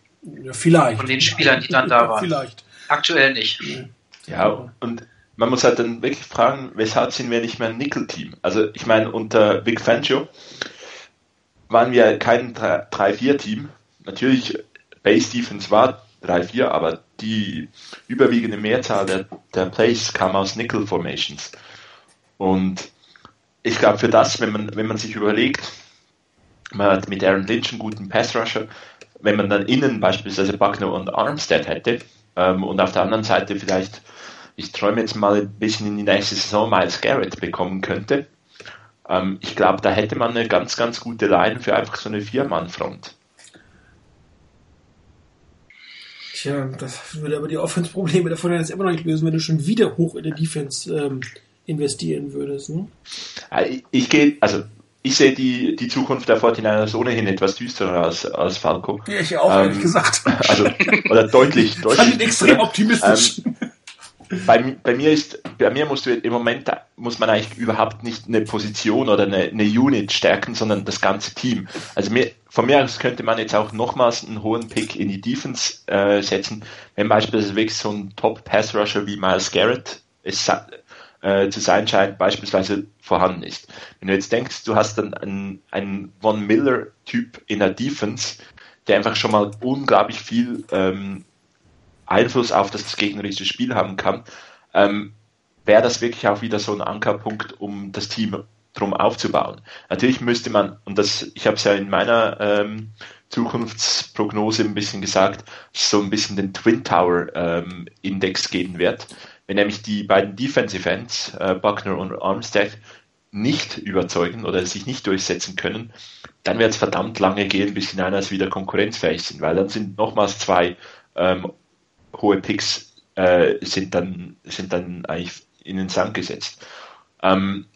Ja, vielleicht. Von den Spielern, die dann da waren. Vielleicht. Aktuell nicht. Ja, und man muss halt dann wirklich fragen, weshalb sind wir nicht mehr ein Nickel-Team? Also ich meine, unter Big Fangio waren wir kein 3-4-Team. Natürlich, Base Defense war 3-4, aber die überwiegende Mehrzahl der, der Plays kam aus Nickel Formations. Und ich glaube, für das, wenn man, wenn man sich überlegt, man hat mit Aaron Lynch einen guten Pass-Rusher, wenn man dann innen beispielsweise Buckner und Armstead hätte ähm, und auf der anderen Seite vielleicht, ich träume jetzt mal ein bisschen in die nächste Saison Miles Garrett bekommen könnte, ähm, ich glaube, da hätte man eine ganz, ganz gute Line für einfach so eine Vier-Mann-Front. Tja, das würde aber die Offense-Probleme davon jetzt immer noch nicht lösen, wenn du schon wieder hoch in der Defense ähm, investieren würdest. Ne? Ich, ich gehe, also ich sehe die, die Zukunft der 49ers ohnehin etwas düsterer als, als Falco. Ja, ich auch, Ähm, ehrlich gesagt. Also, oder deutlich, Ich deutlich. ihn extrem optimistisch. bei, mi- bei mir ist, bei mir musst du im Moment, muss man eigentlich überhaupt nicht eine Position oder eine, eine Unit stärken, sondern das ganze Team. Also mir, von mir aus könnte man jetzt auch nochmals einen hohen Pick in die Defense äh, setzen, wenn beispielsweise wirklich so ein Top-Pass-Rusher wie Miles Garrett es, äh, zu sein scheint, beispielsweise vorhanden ist. Wenn du jetzt denkst, du hast dann einen, einen Von Miller-Typ in der Defense, der einfach schon mal unglaublich viel ähm, Einfluss auf das gegnerische Spiel haben kann, ähm, wäre das wirklich auch wieder so ein Ankerpunkt, um das Team drum aufzubauen. Natürlich müsste man, und das, ich habe es ja in meiner ähm, Zukunftsprognose ein bisschen gesagt, so ein bisschen den Twin Tower ähm, Index geben wird. Wenn nämlich die beiden Defensive Ends, äh, Buckner und Armstead, nicht überzeugen oder sich nicht durchsetzen können, dann wird es verdammt lange gehen, bis die Niners wieder konkurrenzfähig sind, weil dann sind nochmals zwei ähm, hohe Picks äh, sind dann sind dann eigentlich in den Sand gesetzt. Ähm,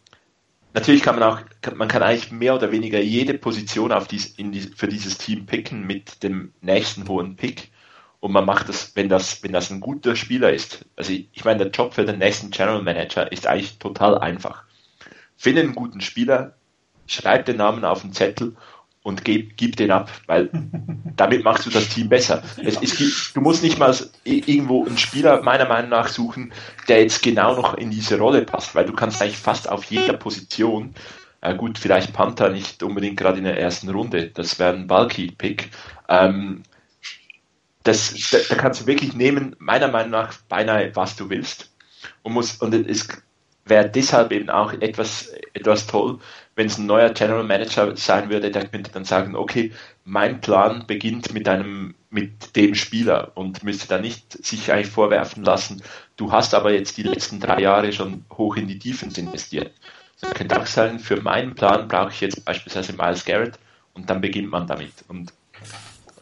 natürlich kann man auch man kann eigentlich mehr oder weniger jede Position auf dies, in die, für dieses Team picken mit dem nächsten hohen Pick und man macht das, wenn das wenn das ein guter Spieler ist. Also ich, ich meine der Job für den nächsten General Manager ist eigentlich total einfach. Finde einen guten Spieler, schreib den Namen auf den Zettel und gib, gib den ab, weil damit machst du das Team besser. Es, es gibt, du musst nicht mal irgendwo einen Spieler meiner Meinung nach suchen, der jetzt genau noch in diese Rolle passt, weil du kannst eigentlich fast auf jeder Position, äh gut, vielleicht Panther nicht unbedingt gerade in der ersten Runde, das wäre ein Bulky-Pick, ähm, das, da, da kannst du wirklich nehmen, meiner Meinung nach, beinahe was du willst und muss, und es wäre deshalb eben auch etwas, etwas toll, wenn es ein neuer General Manager sein würde, der könnte dann sagen, okay, mein Plan beginnt mit einem, mit dem Spieler und müsste dann nicht sich eigentlich vorwerfen lassen, du hast aber jetzt die letzten drei Jahre schon hoch in die Defense investiert. Das könnte auch sagen, für meinen Plan brauche ich jetzt beispielsweise Miles Garrett und dann beginnt man damit. Und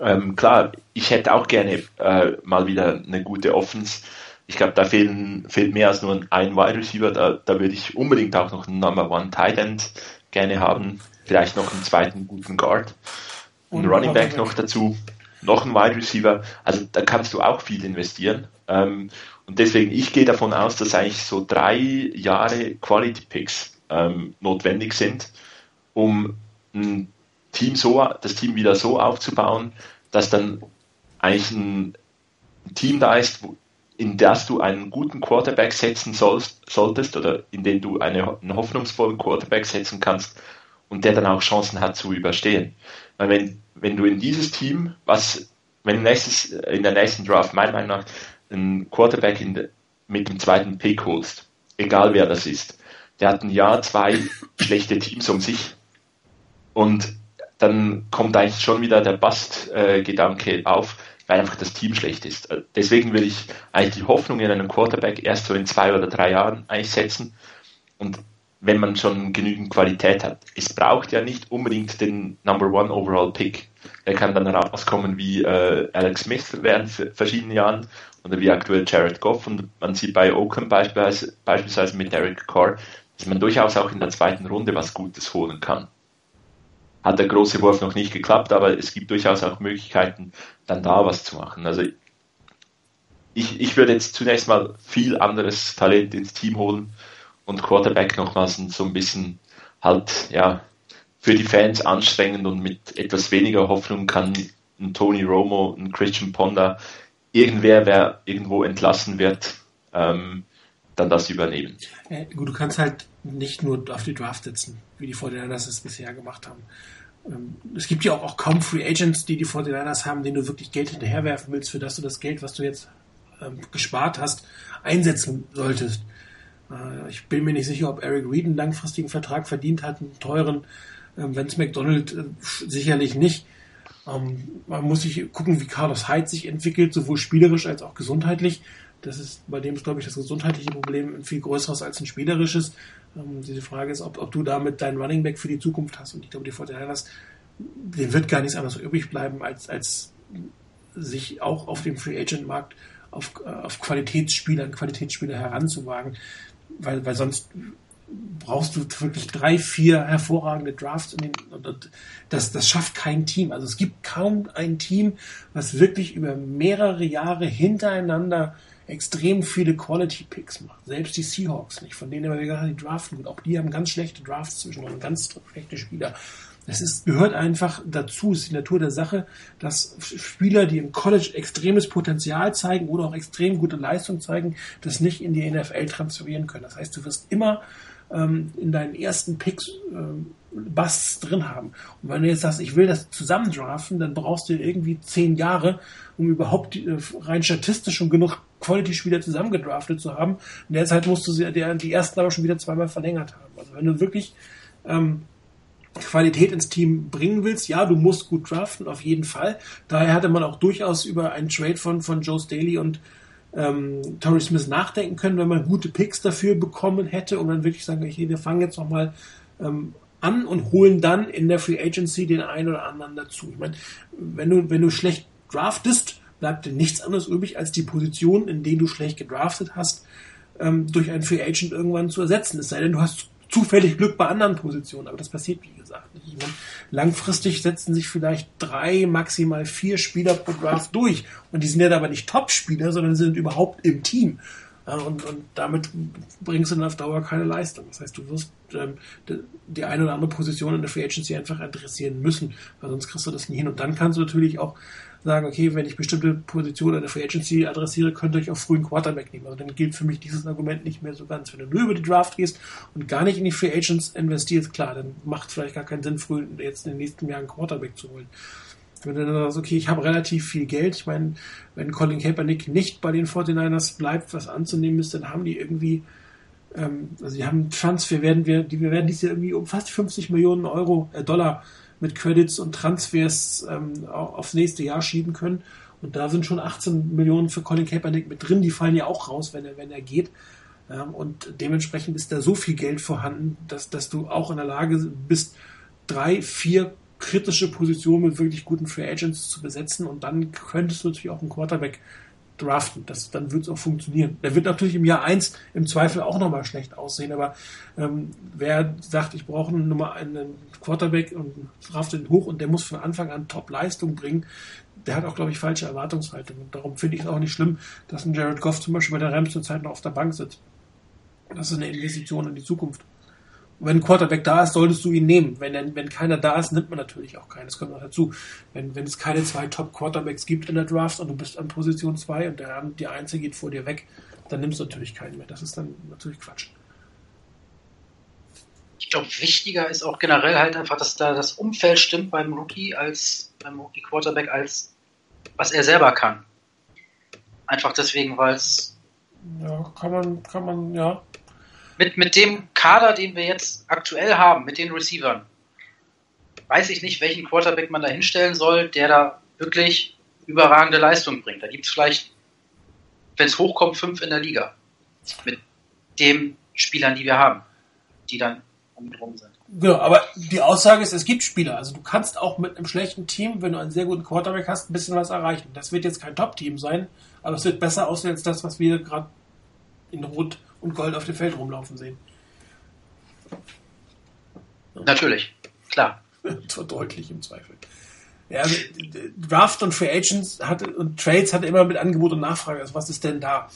ähm, klar, ich hätte auch gerne äh, mal wieder eine gute Offense. Ich glaube, da fehlen, fehlt mehr als nur ein Wide Receiver. Da, da würde ich unbedingt auch noch einen Number One Tight End gerne haben. Vielleicht noch einen zweiten guten Guard. Einen Und Running Back noch dazu. Noch ein Wide Receiver. Also da kannst du auch viel investieren. Ähm, und deswegen, ich gehe davon aus, dass eigentlich so drei Jahre Quality Picks ähm, notwendig sind, um ein Team so, das Team wieder so aufzubauen, dass dann eigentlich ein Team da ist, in das du einen guten Quarterback setzen sollst, solltest oder in den du eine, einen hoffnungsvollen Quarterback setzen kannst und der dann auch Chancen hat zu überstehen. Weil wenn, wenn du in dieses Team, was, wenn nächstes, in der nächsten Draft meiner Meinung nach einen Quarterback in, mit dem zweiten Pick holst, egal wer das ist, der hat ein Jahr, zwei schlechte Teams um sich und dann kommt eigentlich schon wieder der Bust-Gedanke äh, auf, weil einfach das Team schlecht ist. Äh, deswegen will ich eigentlich die Hoffnung in einen Quarterback erst so in zwei oder drei Jahren eigentlich setzen. Und wenn man schon genügend Qualität hat. Es braucht ja nicht unbedingt den Number One Overall Pick. Der kann dann rauskommen wie äh, Alex Smith während verschiedenen Jahren oder wie aktuell Jared Goff. Und man sieht bei Oakland beispielsweise, beispielsweise mit Derek Carr, dass man durchaus auch in der zweiten Runde was Gutes holen kann hat der große Wurf noch nicht geklappt, aber es gibt durchaus auch Möglichkeiten, dann da was zu machen. Also ich, ich würde jetzt zunächst mal viel anderes Talent ins Team holen und Quarterback nochmals so ein bisschen halt, ja, für die Fans anstrengend und mit etwas weniger Hoffnung kann ein Tony Romo, ein Christian Ponda, irgendwer, wer irgendwo entlassen wird, ähm, dann das übernehmen. Äh, gut, du kannst halt nicht nur auf die Draft setzen, wie die 49ers es bisher gemacht haben. Ähm, es gibt ja auch, auch kaum Free Agents, die die 49ers haben, denen du wirklich Geld hinterherwerfen willst, für das du das Geld, was du jetzt ähm, gespart hast, einsetzen solltest. Äh, ich bin mir nicht sicher, ob Eric Reed einen langfristigen Vertrag verdient hat, einen teuren. Ähm, Vince McDonald äh, sicherlich nicht. Ähm, man muss sich gucken, wie Carlos Hyde sich entwickelt, sowohl spielerisch als auch gesundheitlich. Das ist bei dem ist, glaube ich, das gesundheitliche Problem ein viel größeres als ein spielerisches. Ähm, die Frage ist, ob, ob du damit deinen Running Back für die Zukunft hast. Und ich glaube, die Fortinanders, dem wird gar nichts anderes übrig bleiben, als, als sich auch auf dem Free Agent Markt auf, äh, auf Qualitätsspieler, Qualitätsspieler heranzuwagen, weil, weil sonst brauchst du wirklich drei, vier hervorragende Drafts den, und, und das, das schafft kein Team. Also es gibt kaum ein Team, was wirklich über mehrere Jahre hintereinander extrem viele Quality Picks macht. Selbst die Seahawks nicht, von denen wir gesagt die draften gut. Auch die haben ganz schlechte Drafts zwischen und ganz schlechte Spieler. Es ist, gehört einfach dazu, ist die Natur der Sache, dass Spieler, die im College extremes Potenzial zeigen oder auch extrem gute Leistung zeigen, das nicht in die NFL transferieren können. Das heißt, du wirst immer ähm, in deinen ersten Picks ähm, Busts drin haben. Und wenn du jetzt sagst, ich will das zusammen draften, dann brauchst du irgendwie zehn Jahre, um überhaupt äh, rein statistisch schon genug Quality-Spieler zusammengedraftet zu haben. In der Zeit musst du sie, die, die ersten aber schon wieder zweimal verlängert haben. Also wenn du wirklich ähm, Qualität ins Team bringen willst, ja, du musst gut draften, auf jeden Fall. Daher hatte man auch durchaus über einen Trade von, von Joe Staley und ähm, Torrey Smith nachdenken können, wenn man gute Picks dafür bekommen hätte und dann wirklich sagen, okay, wir fangen jetzt nochmal ähm, an und holen dann in der Free Agency den einen oder anderen dazu. Ich meine, wenn du, wenn du schlecht draftest, bleibt dir nichts anderes übrig, als die Position, in denen du schlecht gedraftet hast, ähm, durch einen Free Agent irgendwann zu ersetzen. Es sei denn, du hast zufällig Glück bei anderen Positionen, aber das passiert, wie gesagt, nicht. Meine, langfristig setzen sich vielleicht drei, maximal vier Spieler pro Draft durch. Und die sind ja aber nicht Top-Spieler, sondern sind überhaupt im Team. Und, und damit bringst du dann auf Dauer keine Leistung. Das heißt, du wirst ähm, die eine oder andere Position in der Free Agency einfach adressieren müssen, weil sonst kriegst du das nie hin. Und dann kannst du natürlich auch sagen, okay, wenn ich bestimmte Positionen in der Free Agency adressiere, könnt ihr euch auch frühen Quarterback nehmen. Also dann gilt für mich dieses Argument nicht mehr so ganz. Wenn du nur über die Draft gehst und gar nicht in die Free Agents investierst, klar, dann macht es vielleicht gar keinen Sinn, früh jetzt in den nächsten Jahren Quarterback zu holen. Wenn du dann sagst, okay, ich habe relativ viel Geld, ich meine, wenn Colin Kaepernick nicht bei den 49ers bleibt, was anzunehmen ist, dann haben die irgendwie, ähm, also die haben Transfer, werden wir, die, wir werden dies Jahr irgendwie um fast 50 Millionen Euro, äh, Dollar mit Credits und Transfers ähm, aufs nächste Jahr schieben können. Und da sind schon 18 Millionen für Colin Kaepernick mit drin, die fallen ja auch raus, wenn er, wenn er geht. Ähm, und dementsprechend ist da so viel Geld vorhanden, dass, dass du auch in der Lage bist, drei, vier kritische Positionen mit wirklich guten Free Agents zu besetzen und dann könntest du natürlich auch einen Quarterback draften. Das, dann wird es auch funktionieren. Der wird natürlich im Jahr eins im Zweifel auch nochmal schlecht aussehen, aber ähm, wer sagt, ich brauche Nummer einen Quarterback und draftet ihn hoch und der muss von Anfang an Top-Leistung bringen, der hat auch, glaube ich, falsche Erwartungshaltung. Und darum finde ich es auch nicht schlimm, dass ein Jared Goff zum Beispiel bei der Rams zurzeit noch auf der Bank sitzt. Das ist eine Investition in die Zukunft. Wenn ein Quarterback da ist, solltest du ihn nehmen. Wenn, wenn keiner da ist, nimmt man natürlich auch keinen. Das kommt noch dazu. Wenn, wenn es keine zwei Top-Quarterbacks gibt in der Draft und du bist an Position 2 und der, die Einzige geht vor dir weg, dann nimmst du natürlich keinen mehr. Das ist dann natürlich Quatsch. Ich glaube, wichtiger ist auch generell halt einfach, dass da das Umfeld stimmt beim Rookie als beim Rookie Quarterback als was er selber kann. Einfach deswegen, weil es ja, kann man, kann man, ja, mit, mit dem Kader, den wir jetzt aktuell haben, mit den Receivern, weiß ich nicht, welchen Quarterback man da hinstellen soll, der da wirklich überragende Leistung bringt. Da gibt es vielleicht, wenn es hochkommt, fünf in der Liga. Mit den Spielern, die wir haben, die dann umdrum sind. Genau, aber die Aussage ist, es gibt Spieler. Also du kannst auch mit einem schlechten Team, wenn du einen sehr guten Quarterback hast, ein bisschen was erreichen. Das wird jetzt kein Top-Team sein, aber es wird besser aussehen als das, was wir gerade in Rot und Gold auf dem Feld rumlaufen sehen. Natürlich, klar. Deutlich im Zweifel. Ja, also, Draft und Free Agents hatte, und Trades hatte immer mit Angebot und Nachfrage. Also was ist denn da?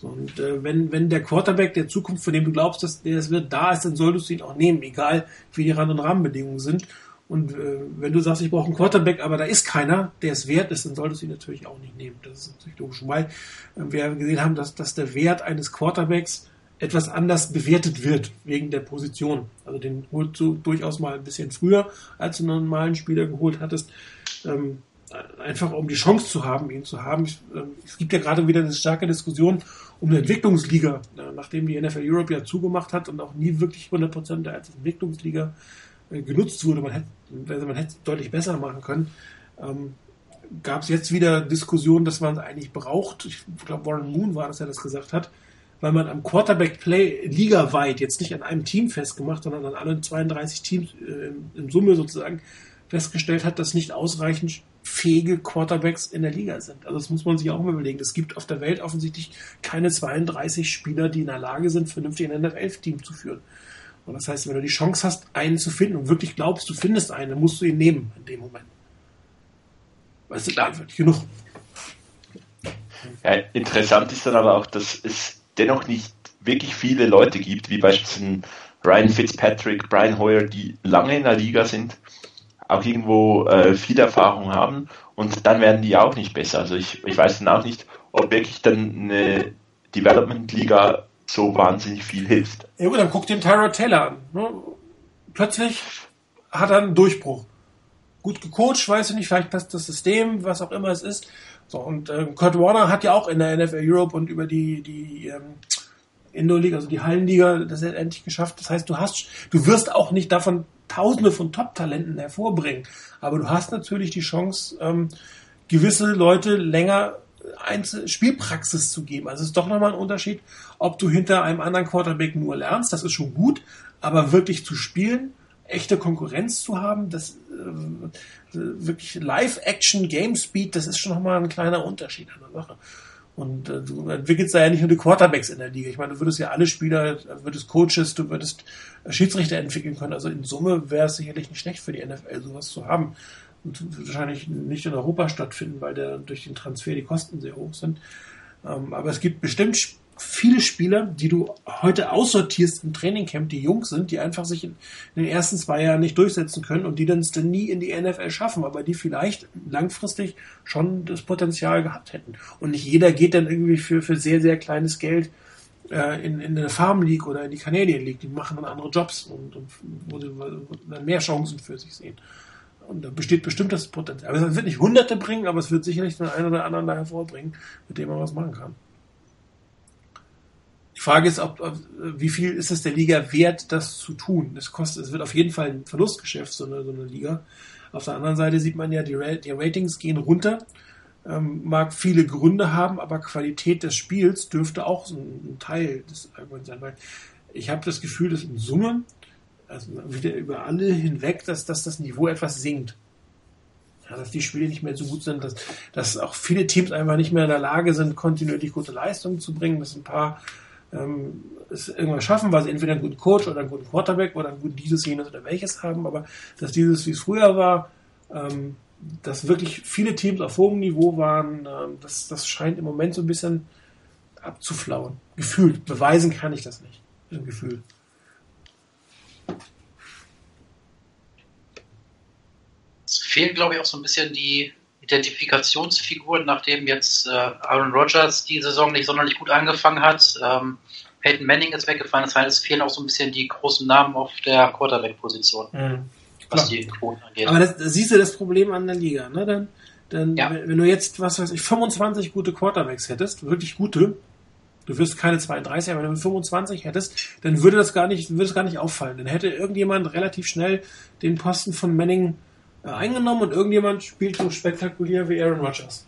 So, und äh, wenn, wenn der Quarterback der Zukunft, von dem du glaubst, dass der es wird, da ist, dann solltest du ihn auch nehmen, egal wie die Rand- und Rahmenbedingungen sind. Und äh, wenn du sagst, ich brauche einen Quarterback, aber da ist keiner, der es wert ist, dann solltest du ihn natürlich auch nicht nehmen. Das ist natürlich logisch, weil äh, wir gesehen haben, dass, dass der Wert eines Quarterbacks etwas anders bewertet wird wegen der Position. Also den holst du durchaus mal ein bisschen früher, als du einen normalen Spieler geholt hattest. Ähm, einfach um die Chance zu haben, ihn zu haben. Ähm, es gibt ja gerade wieder eine starke Diskussion um eine Entwicklungsliga, äh, nachdem die NFL Europe ja zugemacht hat und auch nie wirklich 100% als Entwicklungsliga äh, genutzt wurde. Man hätte, also man hätte es deutlich besser machen können. Ähm, Gab es jetzt wieder Diskussionen, dass man es eigentlich braucht. Ich glaube, Warren Moon war das, der das gesagt hat weil man am Quarterback-Play ligaweit, jetzt nicht an einem Team festgemacht, sondern an allen 32 Teams äh, in Summe sozusagen festgestellt hat, dass nicht ausreichend fähige Quarterbacks in der Liga sind. Also das muss man sich auch mal überlegen. Es gibt auf der Welt offensichtlich keine 32 Spieler, die in der Lage sind, vernünftig ein NFL-Team zu führen. Und das heißt, wenn du die Chance hast, einen zu finden und wirklich glaubst, du findest einen, dann musst du ihn nehmen in dem Moment. Weißt du, einfach nicht genug. Ja, interessant ist dann aber auch, dass es dennoch nicht wirklich viele Leute gibt, wie beispielsweise Ryan Fitzpatrick, Brian Hoyer, die lange in der Liga sind, auch irgendwo äh, viel Erfahrung haben und dann werden die auch nicht besser. Also ich, ich weiß dann auch nicht, ob wirklich dann eine Development-Liga so wahnsinnig viel hilft. Ja gut, dann guck den Tyrod Taylor an. Ne? Plötzlich hat er einen Durchbruch. Gut gecoacht, weiß ich nicht, vielleicht passt das System, was auch immer es ist. So, und äh, Kurt Warner hat ja auch in der NFL Europe und über die, die ähm, Indoor-Liga, also die Hallenliga, das endlich geschafft. Das heißt, du hast, du wirst auch nicht davon Tausende von Top-Talenten hervorbringen. Aber du hast natürlich die Chance, ähm, gewisse Leute länger Einzel Spielpraxis zu geben. Also es ist doch nochmal ein Unterschied, ob du hinter einem anderen Quarterback nur lernst, das ist schon gut, aber wirklich zu spielen, echte Konkurrenz zu haben, das äh, wirklich Live-Action, Game Speed, das ist schon nochmal ein kleiner Unterschied an der Sache. Und äh, du entwickelst da ja nicht nur die Quarterbacks in der Liga. Ich meine, du würdest ja alle Spieler, du würdest Coaches, du würdest äh, Schiedsrichter entwickeln können. Also in Summe wäre es sicherlich nicht schlecht für die NFL, sowas zu haben. Und wahrscheinlich nicht in Europa stattfinden, weil da durch den Transfer die Kosten sehr hoch sind. Ähm, aber es gibt bestimmt viele Spieler, die du heute aussortierst im Trainingcamp, die jung sind, die einfach sich in, den ersten zwei Jahren nicht durchsetzen können und die dann es dann nie in die NFL schaffen, aber die vielleicht langfristig schon das Potenzial gehabt hätten. Und nicht jeder geht dann irgendwie für, für sehr, sehr kleines Geld äh, in, in eine Farm League oder in die Canadian League. Die machen dann andere Jobs und, und wo sie dann mehr Chancen für sich sehen. Und da besteht bestimmt das Potenzial. Aber es wird nicht Hunderte bringen, aber es wird sicherlich den einen oder anderen da hervorbringen, mit dem man was machen kann. Die Frage ist, ob, ob, wie viel ist es der Liga wert, das zu tun? Es kostet, es wird auf jeden Fall ein Verlustgeschäft, so eine, so eine Liga. Auf der anderen Seite sieht man ja, die, die Ratings gehen runter. Ähm, mag viele Gründe haben, aber Qualität des Spiels dürfte auch so ein, ein Teil des Arguments sein, weil ich habe das Gefühl, dass in Summe, also wieder über alle hinweg, dass, dass das Niveau etwas sinkt. Ja, dass die Spiele nicht mehr so gut sind, dass, dass auch viele Teams einfach nicht mehr in der Lage sind, kontinuierlich gute Leistungen zu bringen, dass ein paar ähm, es irgendwann schaffen, weil sie entweder einen guten Coach oder einen guten Quarterback oder einen guten dieses, jenes oder welches haben, aber dass dieses, wie es früher war, ähm, dass wirklich viele Teams auf hohem Niveau waren, ähm, das, das scheint im Moment so ein bisschen abzuflauen. Gefühlt. Beweisen kann ich das nicht. Ein Gefühl. Es fehlen, glaube ich, auch so ein bisschen die Identifikationsfiguren, nachdem jetzt äh, Aaron Rodgers die Saison nicht sonderlich gut angefangen hat. Ähm, Peyton Manning ist weggefallen, das heißt, es fehlen auch so ein bisschen die großen Namen auf der Quarterback-Position, mhm. was die Quoten angeht. Aber das, siehst du das Problem an der Liga, ne? Dann, dann ja. wenn du jetzt, was weiß ich, 25 gute Quarterbacks hättest, wirklich gute, du wirst keine 32, aber wenn du 25 hättest, dann würde das gar nicht, würde es gar nicht auffallen. Dann hätte irgendjemand relativ schnell den Posten von Manning eingenommen und irgendjemand spielt so spektakulär wie Aaron Rodgers.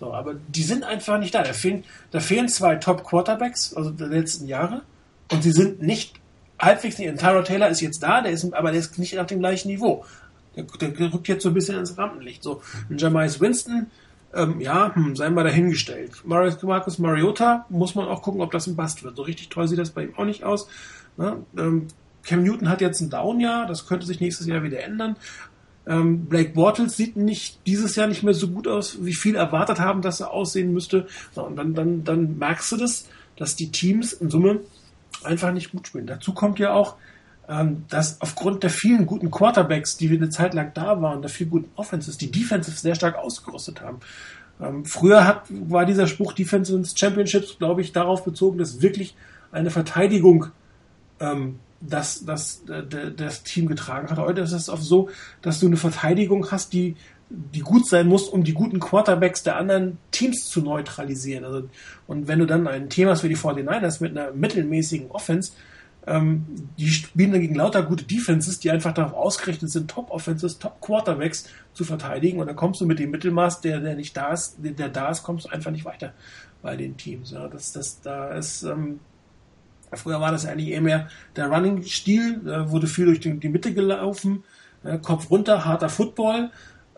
So, aber die sind einfach nicht da. Da fehlen, da fehlen zwei Top-Quarterbacks, also der letzten Jahre, und sie sind nicht halbwegs nicht. Tyro Taylor ist jetzt da, der ist, aber der ist nicht auf dem gleichen Niveau. Der, der rückt jetzt so ein bisschen ins Rampenlicht. So, ein Jamais Winston, ähm, ja, hm, sei mal dahingestellt. Marcus Mariota muss man auch gucken, ob das ein Bast wird. So richtig toll sieht das bei ihm auch nicht aus. Ne? Ähm, Cam Newton hat jetzt ein Down-Jahr, das könnte sich nächstes Jahr wieder ändern. Ähm, Blake Bortles sieht nicht dieses Jahr nicht mehr so gut aus, wie viele erwartet haben, dass er aussehen müsste. So, und dann, dann, dann merkst du das, dass die Teams in Summe einfach nicht gut spielen. Dazu kommt ja auch, ähm, dass aufgrund der vielen guten Quarterbacks, die wir eine Zeit lang da waren, der vielen guten Offenses, die Defensives sehr stark ausgerüstet haben. Ähm, früher hat, war dieser Spruch Defense Championships, glaube ich, darauf bezogen, dass wirklich eine Verteidigung ähm, das, das, das Team getragen hat. Heute ist es oft so, dass du eine Verteidigung hast, die, die gut sein muss, um die guten Quarterbacks der anderen Teams zu neutralisieren. Also, und wenn du dann ein Thema hast wie die 49ers mit einer mittelmäßigen Offense, ähm, die spielen dann gegen lauter gute Defenses, die einfach darauf ausgerichtet sind, Top-Offenses, Top-Quarterbacks zu verteidigen. Und dann kommst du mit dem Mittelmaß, der, der nicht da ist, der, der da ist, kommst du einfach nicht weiter bei den Teams. Ja, das, das, da ist, ähm, Früher war das eigentlich eher mehr der Running-Stil, da wurde viel durch die, die Mitte gelaufen, äh, Kopf runter, harter Football.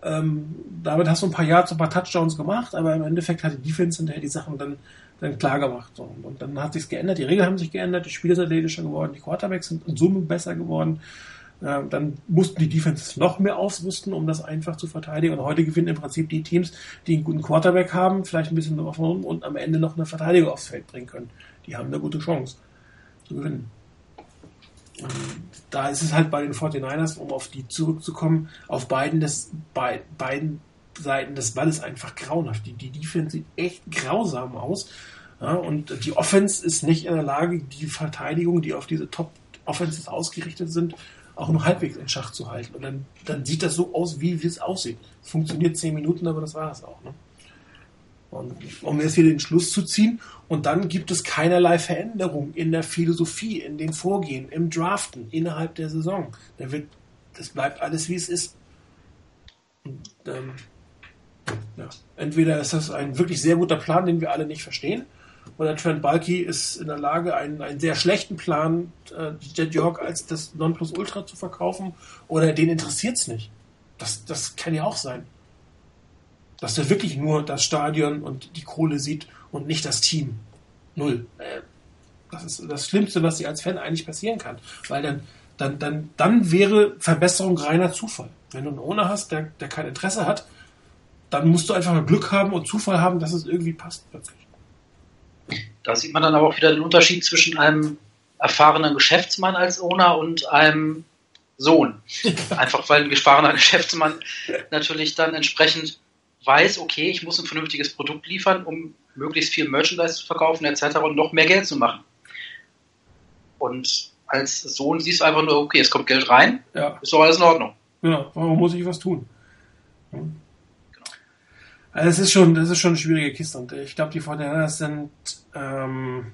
Ähm, damit hast du ein paar Jahre ein paar Touchdowns gemacht, aber im Endeffekt hat die Defense hinterher die Sachen dann, dann klar gemacht. So. Und dann hat sich's geändert, die Regeln haben sich geändert, die Spieler sind athletischer geworden, die Quarterbacks sind in Summe besser geworden. Äh, dann mussten die Defenses noch mehr ausrüsten, um das einfach zu verteidigen. Und heute gewinnen im Prinzip die Teams, die einen guten Quarterback haben, vielleicht ein bisschen davon und am Ende noch eine Verteidigung aufs Feld bringen können. Die haben eine gute Chance zu gewinnen. Da ist es halt bei den 49ers, um auf die zurückzukommen, auf beiden, des, bei, beiden Seiten des Balles einfach grauenhaft. Die, die Defense sieht echt grausam aus. Ja, und die Offense ist nicht in der Lage, die Verteidigung, die auf diese Top-Offenses ausgerichtet sind, auch noch halbwegs in Schach zu halten. Und dann, dann sieht das so aus, wie es aussieht. Es funktioniert zehn Minuten, aber das war es auch. Ne? Um jetzt hier den Schluss zu ziehen, und dann gibt es keinerlei Veränderung in der Philosophie, in den Vorgehen, im Draften innerhalb der Saison. Da wird, das bleibt alles wie es ist. Und, ähm, ja. Entweder ist das ein wirklich sehr guter Plan, den wir alle nicht verstehen, oder Trent Balky ist in der Lage, einen, einen sehr schlechten Plan, äh, Jet York als das Nonplusultra zu verkaufen, oder den interessiert es nicht. Das, das kann ja auch sein dass er wirklich nur das Stadion und die Kohle sieht und nicht das Team. Null. Äh, das ist das Schlimmste, was dir als Fan eigentlich passieren kann. Weil dann, dann, dann, dann wäre Verbesserung reiner Zufall. Wenn du einen Owner hast, der, der kein Interesse hat, dann musst du einfach mal Glück haben und Zufall haben, dass es irgendwie passt plötzlich. Da sieht man dann aber auch wieder den Unterschied zwischen einem erfahrenen Geschäftsmann als Owner und einem Sohn. Einfach weil ein erfahrener Geschäftsmann natürlich dann entsprechend weiß, okay, ich muss ein vernünftiges Produkt liefern, um möglichst viel Merchandise zu verkaufen etc. und noch mehr Geld zu machen. Und als Sohn siehst du einfach nur, okay, es kommt Geld rein, ja. ist doch alles in Ordnung. Genau, warum muss ich was tun? Genau. Also das ist schon, das ist schon eine schwierige Kiste und ich glaube, die Vorteile sind, ähm,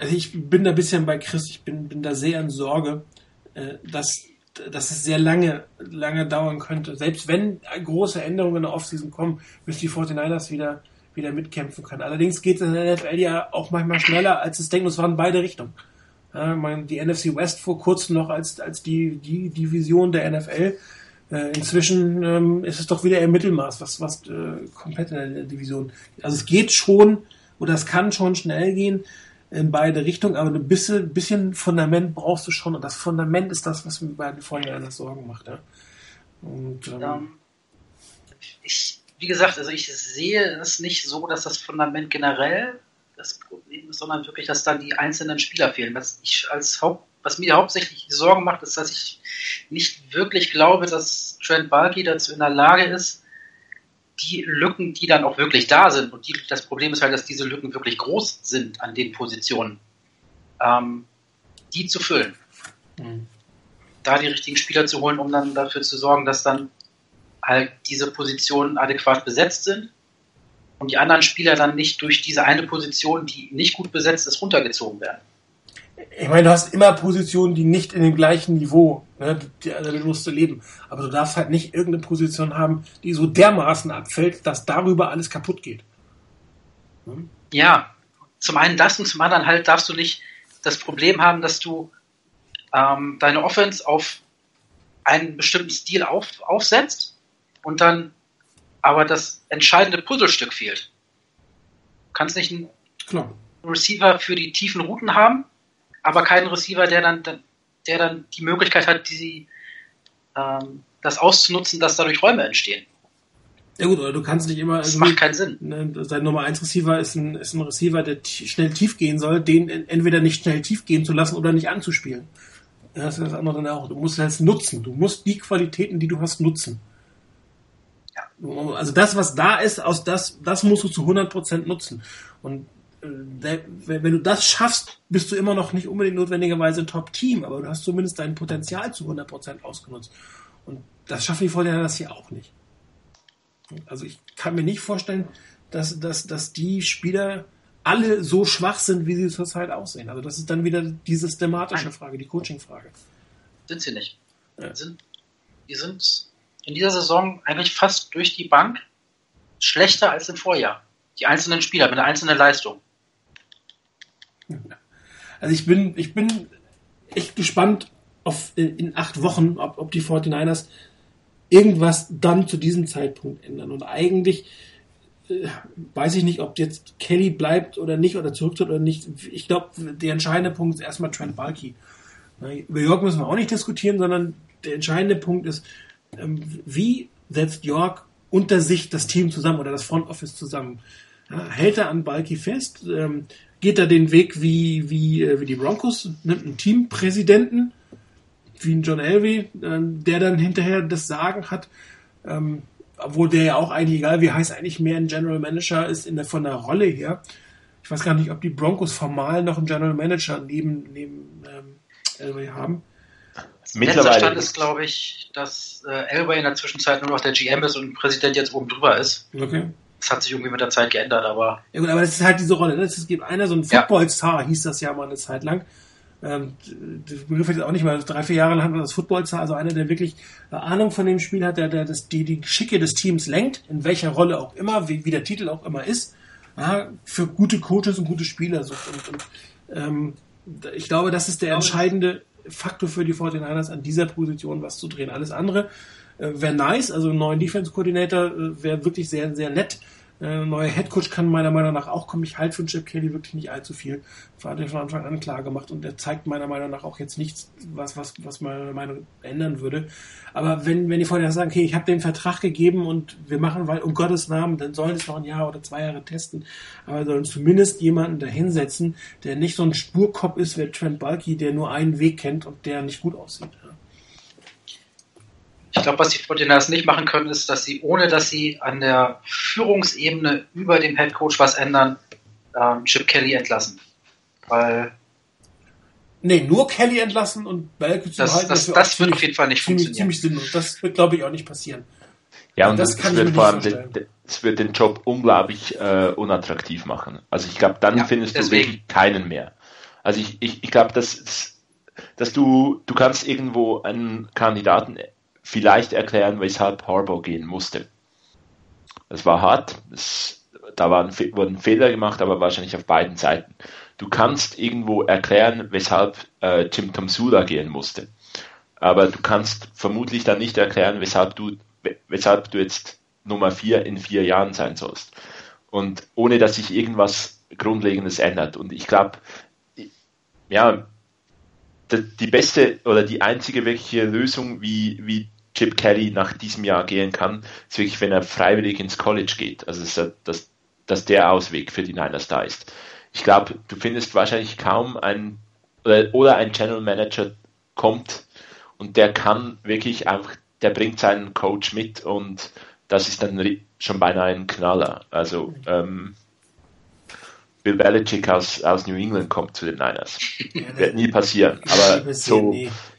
also ich bin da ein bisschen bei Chris, ich bin, bin da sehr in Sorge, äh, dass dass es sehr lange, lange dauern könnte. Selbst wenn große Änderungen in der Offseason kommen, bis die 49ers wieder, wieder mitkämpfen können. Allerdings geht es in der NFL ja auch manchmal schneller, als es denkt. Es waren beide Richtungen. Ja, man, die NFC West vor kurzem noch als, als die, die Division der NFL. Äh, inzwischen ähm, ist es doch wieder im Mittelmaß, was, was äh, komplett in der Division. Also es geht schon, oder es kann schon schnell gehen in beide Richtungen, aber ein bisschen, bisschen Fundament brauchst du schon. Und das Fundament ist das, was mir bei den Vorhinein Sorgen macht. Ja? Und, ähm, ja. Ich, wie gesagt, also ich sehe es nicht so, dass das Fundament generell das Problem Qualitäten, sondern wirklich, dass dann die einzelnen Spieler fehlen. Was ich als Haupt, was mir hauptsächlich Sorgen macht, ist, dass ich nicht wirklich glaube, dass Trent Balky dazu in der Lage ist, die Lücken, die dann auch wirklich da sind, und die, das Problem ist halt, dass diese Lücken wirklich groß sind an den Positionen, ähm, die zu füllen. Mhm. Da die richtigen Spieler zu holen, um dann dafür zu sorgen, dass dann halt diese Positionen adäquat besetzt sind und die anderen Spieler dann nicht durch diese eine Position, die nicht gut besetzt ist, runtergezogen werden. Ich meine, du hast immer Positionen, die nicht in dem gleichen Niveau, ne, also damit musst du leben. Aber du darfst halt nicht irgendeine Position haben, die so dermaßen abfällt, dass darüber alles kaputt geht. Hm? Ja, zum einen das und zum anderen halt darfst du nicht das Problem haben, dass du ähm, deine Offense auf einen bestimmten Stil auf, aufsetzt und dann aber das entscheidende Puzzlestück fehlt. Du kannst nicht einen Klar. Receiver für die tiefen Routen haben, aber keinen Receiver, der dann, der dann die Möglichkeit hat, die, ähm, das auszunutzen, dass dadurch Räume entstehen. Ja gut, oder du kannst nicht immer. Das macht keinen Sinn. Ne, sein Nummer 1 Receiver ist ein, ist ein Receiver, der schnell tief gehen soll, den entweder nicht schnell tief gehen zu lassen oder nicht anzuspielen. Das ist das andere dann auch. Du musst es nutzen. Du musst die Qualitäten, die du hast, nutzen. Ja. Also das, was da ist, aus das, das musst du zu 100% nutzen. Und wenn du das schaffst, bist du immer noch nicht unbedingt notwendigerweise ein Top-Team, aber du hast zumindest dein Potenzial zu 100% ausgenutzt. Und das schaffen die Vorteile das hier auch nicht. Also ich kann mir nicht vorstellen, dass, dass, dass die Spieler alle so schwach sind, wie sie zurzeit aussehen. Also das ist dann wieder die systematische Frage, die Coaching-Frage. Sind sie nicht. Ja. Sind, die sind in dieser Saison eigentlich fast durch die Bank schlechter als im Vorjahr. Die einzelnen Spieler mit einer einzelnen Leistung. Also ich bin, ich bin echt gespannt auf in, in acht Wochen, ob, ob die 49ers irgendwas dann zu diesem Zeitpunkt ändern. Und eigentlich äh, weiß ich nicht, ob jetzt Kelly bleibt oder nicht oder zurücktritt oder nicht. Ich glaube, der entscheidende Punkt ist erstmal Trent Balky. Über York müssen wir auch nicht diskutieren, sondern der entscheidende Punkt ist, ähm, wie setzt York unter sich das Team zusammen oder das Front Office zusammen? Ja, hält er an Balky fest? Ähm, geht er den Weg wie, wie, äh, wie die Broncos? Nimmt einen Teampräsidenten, wie ein John Elway, äh, der dann hinterher das Sagen hat? Ähm, obwohl der ja auch eigentlich, egal wie heißt, eigentlich mehr ein General Manager ist in der, von der Rolle her. Ich weiß gar nicht, ob die Broncos formal noch einen General Manager neben, neben ähm, Elway haben. Mittlerweile Letzter Stand ist, glaube ich, dass äh, Elway in der Zwischenzeit nur noch der GM ist und Präsident jetzt oben drüber ist. Okay. Das hat sich irgendwie mit der Zeit geändert, aber. Ja gut, aber das ist halt diese Rolle. Ne? Es gibt einer, so ein Football-Star, hieß das ja mal eine Zeit lang. Ähm, der Begriff jetzt auch nicht mal, drei, vier Jahre lang hat man das Football-Star, also einer, der wirklich Ahnung von dem Spiel hat, der, der das, die, die Schicke des Teams lenkt, in welcher Rolle auch immer, wie, wie der Titel auch immer ist, ja, für gute Coaches und gute Spieler sucht. Und, und ähm, ich glaube, das ist der entscheidende Faktor für die 49ers, an dieser Position was zu drehen. Alles andere äh, wäre nice, also einen neuen Defense-Koordinator äh, wäre wirklich sehr, sehr nett. Äh, neuer Headcoach kann meiner Meinung nach auch kommen. Ich halte von Chip Kelly wirklich nicht allzu viel. Hat er von Anfang an klar gemacht und er zeigt meiner Meinung nach auch jetzt nichts, was, was, was meine Meinung ändern würde. Aber wenn, wenn die vorher sagen, okay, ich habe den Vertrag gegeben und wir machen, weil um Gottes Namen, dann sollen es noch ein Jahr oder zwei Jahre testen. Aber sollen zumindest jemanden dahinsetzen, der nicht so ein Spurkopf ist wie Trent Bulky, der nur einen Weg kennt und der nicht gut aussieht. Ich glaube, was die 49ers nicht machen können, ist, dass sie, ohne dass sie an der Führungsebene über dem Head Coach was ändern, ähm, Chip Kelly entlassen. Weil. Nee, nur Kelly entlassen und Belke zu das, halten. Das, das, das wird auf jeden Fall nicht ziemlich, funktionieren. Ziemlich sinnlos. Das wird, glaube ich, auch nicht passieren. Ja, und das, das wird vor allem den, das wird den Job unglaublich äh, unattraktiv machen. Also ich glaube, dann ja, findest deswegen. du wirklich keinen mehr. Also ich, ich, ich glaube, dass, dass du, du kannst irgendwo einen Kandidaten vielleicht erklären, weshalb Harbour gehen musste. Es war hart, es, da waren, wurden Fehler gemacht, aber wahrscheinlich auf beiden Seiten. Du kannst irgendwo erklären, weshalb äh, Jim Tomsula gehen musste. Aber du kannst vermutlich dann nicht erklären, weshalb du, weshalb du jetzt Nummer vier in vier Jahren sein sollst. Und ohne dass sich irgendwas Grundlegendes ändert. Und ich glaube, ja, die beste oder die einzige wirkliche Lösung, wie, wie Chip Kelly nach diesem Jahr gehen kann, ist wirklich, wenn er freiwillig ins College geht. Also dass, dass, dass der Ausweg für die Niners da ist. ich glaube, du findest wahrscheinlich kaum einen oder, oder ein General Manager kommt und der kann wirklich einfach, der bringt seinen Coach mit und das ist dann schon beinahe ein Knaller. Also ähm, Bill Belichick aus, aus New England kommt zu den Niners. Ja, Wird nie passieren. Aber so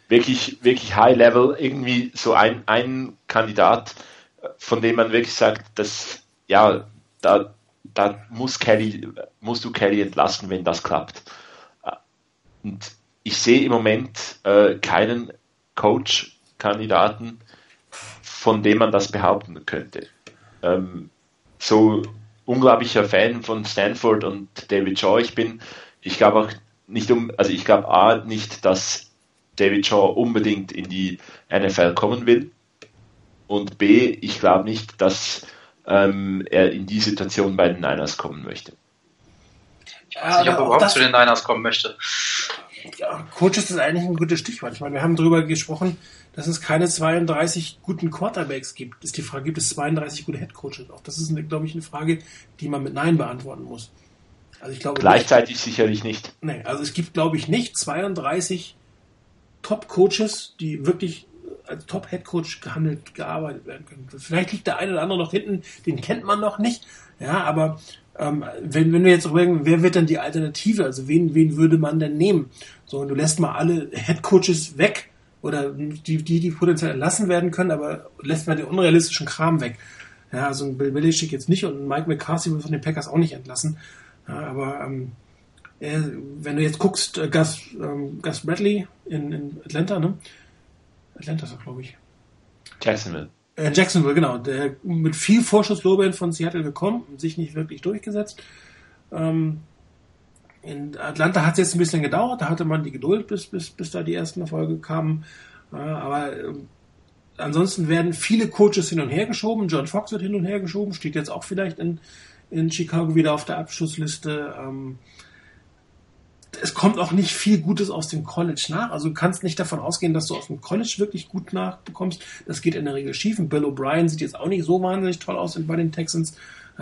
wirklich, wirklich High Level, irgendwie so ein, ein Kandidat, von dem man wirklich sagt, dass ja, da, da muss Kelly, musst du Kelly entlassen, wenn das klappt. Und ich sehe im Moment äh, keinen Coach-Kandidaten, von dem man das behaupten könnte. Ähm, so unglaublicher Fan von Stanford und David Shaw ich bin. Ich glaube auch nicht um, also ich glaube A nicht, dass David Shaw unbedingt in die NFL kommen will. Und B, ich glaube nicht, dass ähm, er in die Situation bei den Niners kommen möchte. Ich weiß nicht, ob er überhaupt zu den Niners kommen möchte. Ja, Coach ist eigentlich ein gutes Stichwort. Ich meine, wir haben darüber gesprochen, dass es keine 32 guten Quarterbacks gibt. Ist die Frage, gibt es 32 gute Headcoaches? Auch das ist, glaube ich, eine Frage, die man mit Nein beantworten muss. Also ich glaube, Gleichzeitig nicht, sicherlich nicht. Nee, also es gibt, glaube ich, nicht 32 Top-Coaches, die wirklich als Top-Head-Coach gehandelt, gearbeitet werden können. Vielleicht liegt der eine oder andere noch hinten, den kennt man noch nicht. Ja, aber ähm, wenn, wenn wir jetzt überlegen, wer wird denn die Alternative? Also wen, wen würde man denn nehmen? So, du lässt mal alle Head-Coaches weg oder die, die, die potenziell entlassen werden können, aber lässt mal den unrealistischen Kram weg. Ja, also ein Bill Belichick jetzt nicht und Mike McCarthy wird von den Packers auch nicht entlassen. Ja, aber ähm, wenn du jetzt guckst, äh, Gus, ähm, Gus Bradley in, in Atlanta, ne? Atlanta ist er, glaube ich. Jacksonville. Äh, Jacksonville, genau. Der mit viel Vorschusslorbeeren von Seattle gekommen, sich nicht wirklich durchgesetzt. Ähm, in Atlanta hat es jetzt ein bisschen gedauert, da hatte man die Geduld, bis, bis, bis da die ersten Erfolge kamen. Äh, aber äh, ansonsten werden viele Coaches hin und her geschoben. John Fox wird hin und her geschoben, steht jetzt auch vielleicht in, in Chicago wieder auf der Abschussliste. Ähm, es kommt auch nicht viel Gutes aus dem College nach. Also du kannst nicht davon ausgehen, dass du aus dem College wirklich gut nachbekommst. Das geht in der Regel schief. Und Bill O'Brien sieht jetzt auch nicht so wahnsinnig toll aus bei den Texans.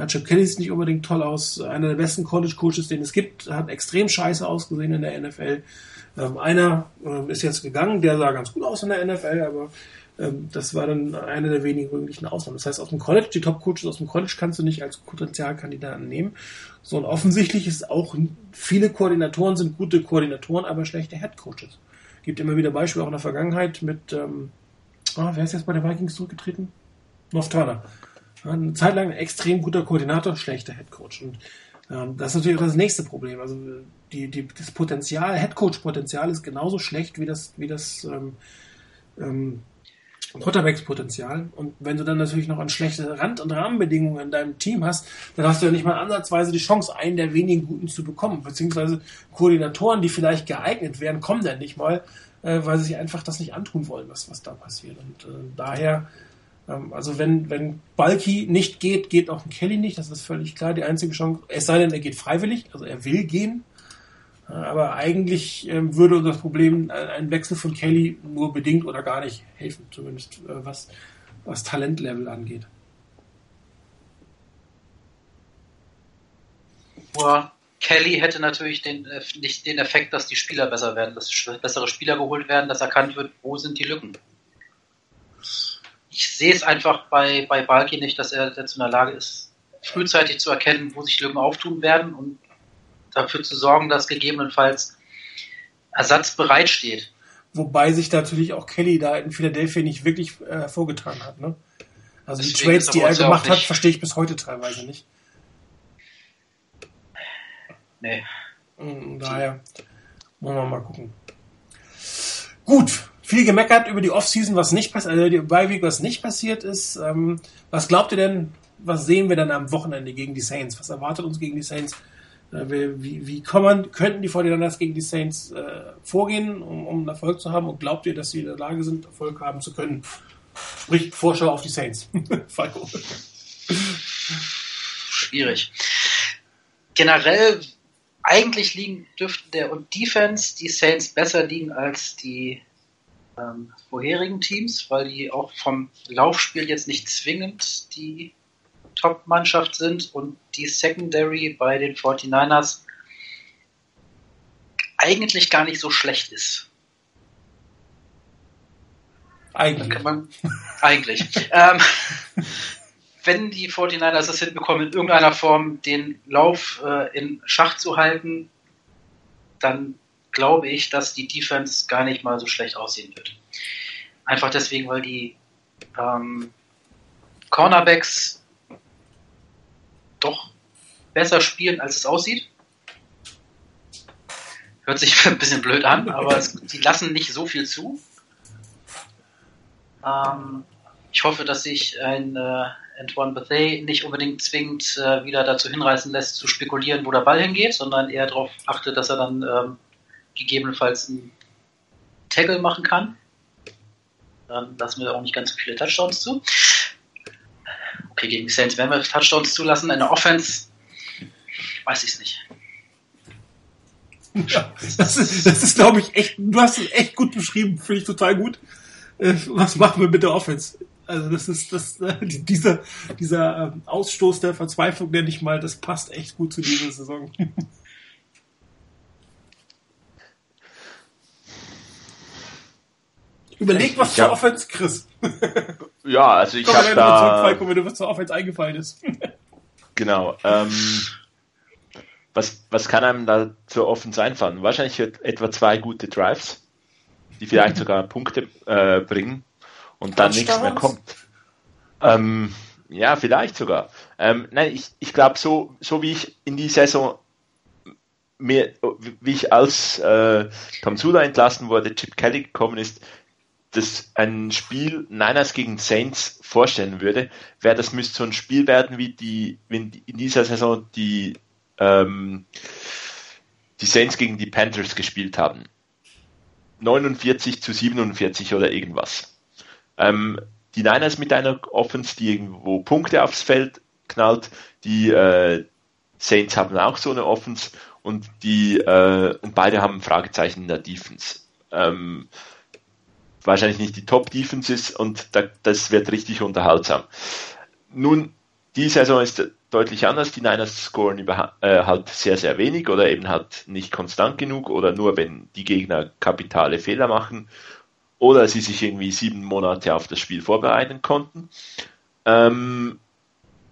Chip Kelly sieht nicht unbedingt toll aus. Einer der besten College-Coaches, den es gibt, hat extrem scheiße ausgesehen in der NFL. Ähm, einer äh, ist jetzt gegangen, der sah ganz gut aus in der NFL, aber ähm, das war dann eine der wenigen möglichen Ausnahmen. Das heißt, aus dem College, die Top-Coaches aus dem College kannst du nicht als Potenzialkandidaten nehmen. So, und offensichtlich ist auch, viele Koordinatoren sind gute Koordinatoren, aber schlechte Head-Coaches. Gibt immer wieder Beispiele auch in der Vergangenheit mit, ähm, oh, wer ist jetzt bei der Vikings zurückgetreten? North Turner. Eine Zeit lang ein extrem guter Koordinator, schlechter Headcoach. Und ähm, das ist natürlich auch das nächste Problem. Also die, die, das Potenzial, Headcoach-Potenzial ist genauso schlecht wie das, wie das ähm, ähm, Quarterbacks-Potenzial. Und wenn du dann natürlich noch an schlechte Rand- und Rahmenbedingungen in deinem Team hast, dann hast du ja nicht mal ansatzweise die Chance, einen der wenigen Guten zu bekommen. Beziehungsweise Koordinatoren, die vielleicht geeignet wären, kommen dann nicht mal, äh, weil sie sich einfach das nicht antun wollen, was, was da passiert. Und äh, daher, ähm, also wenn, wenn Balki nicht geht, geht auch ein Kelly nicht. Das ist völlig klar. Die einzige Chance, es sei denn, er geht freiwillig, also er will gehen. Aber eigentlich ähm, würde das Problem äh, ein Wechsel von Kelly nur bedingt oder gar nicht helfen, zumindest äh, was, was Talentlevel angeht. Kelly hätte natürlich den, äh, nicht den Effekt, dass die Spieler besser werden, dass bessere Spieler geholt werden, dass erkannt wird, wo sind die Lücken. Ich sehe es einfach bei, bei Balki nicht, dass er dazu in der Lage ist, frühzeitig zu erkennen, wo sich Lücken auftun werden und dafür zu sorgen, dass gegebenenfalls Ersatz bereitsteht. Wobei sich natürlich auch Kelly da in Philadelphia nicht wirklich äh, hervorgetan hat. Ne? Also Deswegen die Trades, die er gemacht hat, verstehe ich bis heute teilweise nicht. Nee. Und daher wollen wir mal gucken. Gut, viel gemeckert über die Offseason, was nicht passiert, also die Bye was nicht passiert ist. Ähm, was glaubt ihr denn, was sehen wir dann am Wochenende gegen die Saints? Was erwartet uns gegen die Saints? Äh, wie, wie man, könnten die 49 gegen die Saints äh, vorgehen, um, um Erfolg zu haben? Und glaubt ihr, dass sie in der Lage sind, Erfolg haben zu können? Sprich, Vorschau auf die Saints. Falco. Schwierig. Generell, eigentlich liegen, dürften der und Defense die Saints besser liegen als die ähm, vorherigen Teams, weil die auch vom Laufspiel jetzt nicht zwingend die Top-Mannschaft sind und die Secondary bei den 49ers eigentlich gar nicht so schlecht ist. Eigentlich. Man, eigentlich. ähm, wenn die 49ers es hinbekommen, in irgendeiner Form den Lauf äh, in Schach zu halten, dann glaube ich, dass die Defense gar nicht mal so schlecht aussehen wird. Einfach deswegen, weil die ähm, Cornerbacks doch besser spielen, als es aussieht. Hört sich ein bisschen blöd an, aber es, die lassen nicht so viel zu. Ähm, ich hoffe, dass sich ein äh, Antoine Bethea nicht unbedingt zwingend äh, wieder dazu hinreißen lässt, zu spekulieren, wo der Ball hingeht, sondern eher darauf achtet, dass er dann ähm, gegebenenfalls einen Tackle machen kann. Dann lassen wir auch nicht ganz so viele Touchdowns zu. Okay, gegen Saints werden wir Touchdowns zulassen. In der Offense weiß ich es nicht. Ja, das ist, das ist glaube ich, echt, du hast es echt gut beschrieben, finde ich total gut. Äh, was machen wir mit der Offense? Also das ist das äh, dieser dieser ähm, Ausstoß der Verzweiflung, nenne ich mal, das passt echt gut zu dieser Saison. Überleg was zur Offense, Chris. ja, also ich habe da... Zurück, wenn du was zur Offense eingefallen ist. genau. Ähm, was, was kann einem da zur Offense einfallen? Wahrscheinlich etwa zwei gute Drives, die vielleicht sogar Punkte äh, bringen und dann nichts mehr kommt. Ähm, ja, vielleicht sogar. Ähm, nein, ich, ich glaube, so, so wie ich in die Saison mir, wie ich als äh, Tom Sula entlassen wurde, Chip Kelly gekommen ist, das ein Spiel Niners gegen Saints vorstellen würde, wäre das müsste so ein Spiel werden wie die, wenn in dieser Saison die ähm, die Saints gegen die Panthers gespielt haben. 49 zu 47 oder irgendwas. Ähm, die Niners mit einer Offense, die irgendwo Punkte aufs Feld knallt, die äh, Saints haben auch so eine Offense und die äh, und beide haben Fragezeichen in der Defense. Ähm, wahrscheinlich nicht die Top-Defenses und da, das wird richtig unterhaltsam. Nun, die Saison ist deutlich anders. Die Niners scoren über, äh, halt sehr, sehr wenig oder eben halt nicht konstant genug oder nur, wenn die Gegner kapitale Fehler machen oder sie sich irgendwie sieben Monate auf das Spiel vorbereiten konnten. Ähm,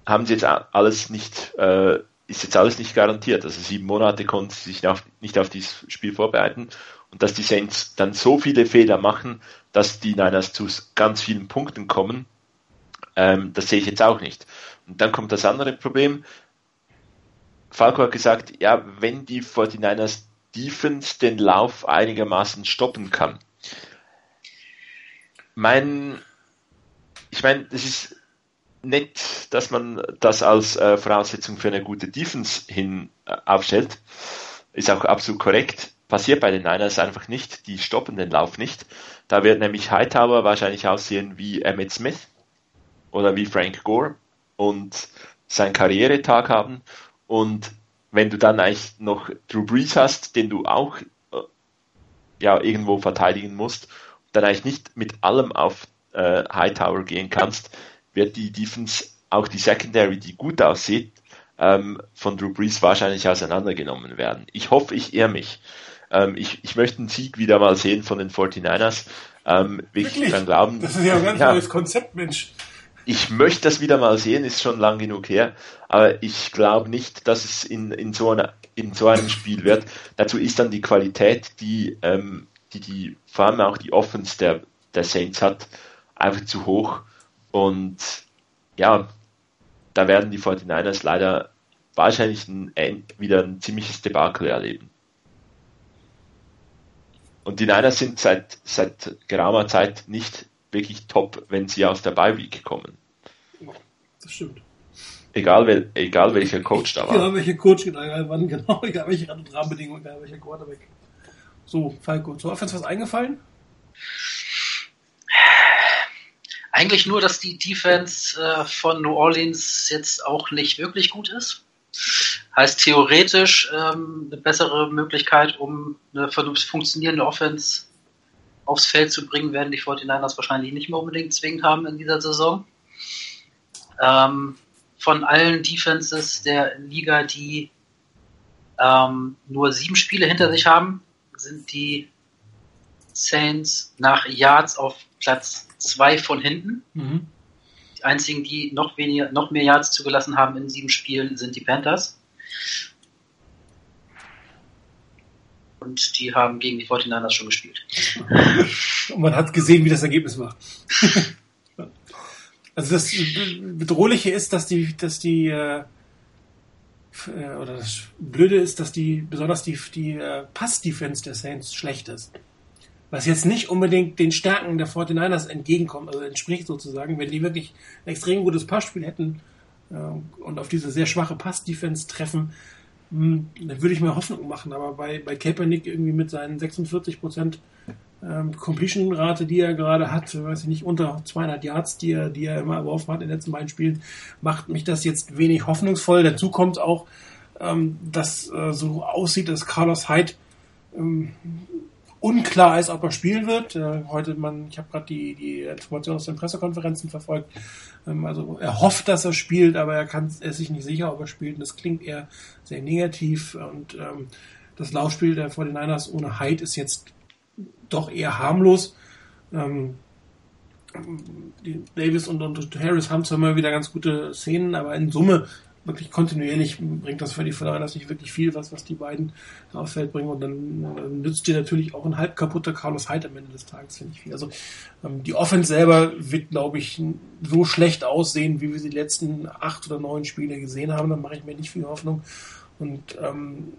haben sie jetzt alles nicht, äh, ist jetzt alles nicht garantiert. Also sieben Monate konnten sie sich auf, nicht auf dieses Spiel vorbereiten und dass die Saints dann so viele Fehler machen, dass die Niners zu ganz vielen Punkten kommen, ähm, das sehe ich jetzt auch nicht. Und dann kommt das andere Problem. Falco hat gesagt, ja, wenn die 49ers Defense den Lauf einigermaßen stoppen kann. Mein, ich meine, es ist nett, dass man das als äh, Voraussetzung für eine gute Defense hin äh, aufstellt. Ist auch absolut korrekt passiert bei den Niners einfach nicht. Die stoppen den Lauf nicht. Da wird nämlich Hightower wahrscheinlich aussehen wie Emmett Smith oder wie Frank Gore und seinen Karrieretag haben. Und wenn du dann eigentlich noch Drew Brees hast, den du auch äh, ja irgendwo verteidigen musst, dann eigentlich nicht mit allem auf äh, Hightower gehen kannst, wird die Defense, auch die Secondary, die gut aussieht, ähm, von Drew Brees wahrscheinlich auseinandergenommen werden. Ich hoffe, ich irre mich. Ähm, ich, ich möchte einen Sieg wieder mal sehen von den 49ers. Ähm, ich dann glauben, das ist ja ein ganz ja, neues Konzept, Mensch. Ich möchte das wieder mal sehen, ist schon lang genug her, aber ich glaube nicht, dass es in, in, so einer, in so einem Spiel wird. Dazu ist dann die Qualität, die, ähm, die, die vor allem auch die Offense der, der Saints hat, einfach zu hoch. Und ja, da werden die 49ers leider wahrscheinlich ein, wieder ein ziemliches Debakel erleben. Und die Niners sind seit, seit geraumer Zeit nicht wirklich top, wenn sie aus der Bye Week kommen. Das stimmt. Egal, wel, egal welcher Coach da war. Egal welcher Coach, egal wann, genau, egal welche Rahmenbedingungen, egal welcher Quarterback. So, Falco, zur Offense was eingefallen? Eigentlich nur, dass die Defense äh, von New Orleans jetzt auch nicht wirklich gut ist. Heißt theoretisch ähm, eine bessere Möglichkeit, um eine funktionierende Offense aufs Feld zu bringen, werden die 49ers wahrscheinlich nicht mehr unbedingt zwingend haben in dieser Saison. Ähm, von allen Defenses der Liga, die ähm, nur sieben Spiele hinter sich haben, sind die Saints nach Yards auf Platz 2 von hinten. Mhm. Einzigen, die noch weniger, noch mehr Yards zugelassen haben in sieben Spielen, sind die Panthers. Und die haben gegen die 49ers schon gespielt. Und man hat gesehen, wie das Ergebnis war. also das Bedrohliche ist, dass die, dass die äh, äh, oder das Blöde ist, dass die, besonders die, die äh, Pass-Defense der Saints schlecht ist. Was jetzt nicht unbedingt den Stärken der 49ers entgegenkommt, also entspricht sozusagen, wenn die wirklich ein extrem gutes Passspiel hätten äh, und auf diese sehr schwache Pass-Defense treffen, mh, hm, dann würde ich mir Hoffnung machen. Aber bei, bei Kaepernick irgendwie mit seinen 46 Prozent ähm, Completion-Rate, die er gerade hat, weiß ich nicht, unter 200 Yards, die er, die er immer erworfen hat in den letzten beiden Spielen, macht mich das jetzt wenig hoffnungsvoll. Dazu kommt auch, ähm, dass äh, so aussieht, dass Carlos Hyde ähm, unklar ist, ob er spielen wird. Äh, heute, man, ich habe gerade die, die Informationen aus den Pressekonferenzen verfolgt. Ähm, also er hofft, dass er spielt, aber er kann er ist sich nicht sicher, ob er spielt. Und das klingt eher sehr negativ. Und ähm, das Laufspiel der 49ers ohne Hyde ist jetzt doch eher harmlos. Ähm, Davis und, und Harris haben zwar immer wieder ganz gute Szenen, aber in Summe wirklich kontinuierlich bringt das für die Fortinanders nicht wirklich viel, was, was die beiden aufs Feld bringen. Und dann äh, nützt dir natürlich auch ein halb kaputter Carlos Hyde am Ende des Tages, finde ich viel. Also ähm, die Offense selber wird, glaube ich, so schlecht aussehen, wie wir sie die letzten acht oder neun Spiele gesehen haben. Da mache ich mir nicht viel Hoffnung. Und ähm,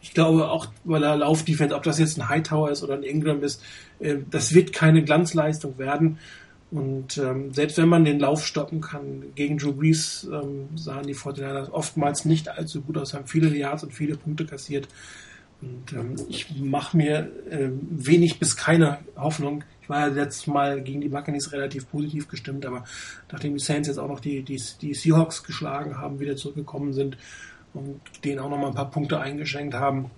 ich glaube auch weil er Laufdefense, ob das jetzt ein Hightower ist oder ein Ingram ist, äh, das wird keine Glanzleistung werden. Und ähm, selbst wenn man den Lauf stoppen kann, gegen Drew Brees ähm, sahen die 49 oftmals nicht allzu gut aus, haben viele Yards und viele Punkte kassiert. Und ähm, ich mache mir äh, wenig bis keine Hoffnung. Ich war ja letztes Mal gegen die Buccaneers relativ positiv gestimmt, aber nachdem die Saints jetzt auch noch die, die, die Seahawks geschlagen haben, wieder zurückgekommen sind, und denen auch nochmal ein paar Punkte eingeschenkt haben.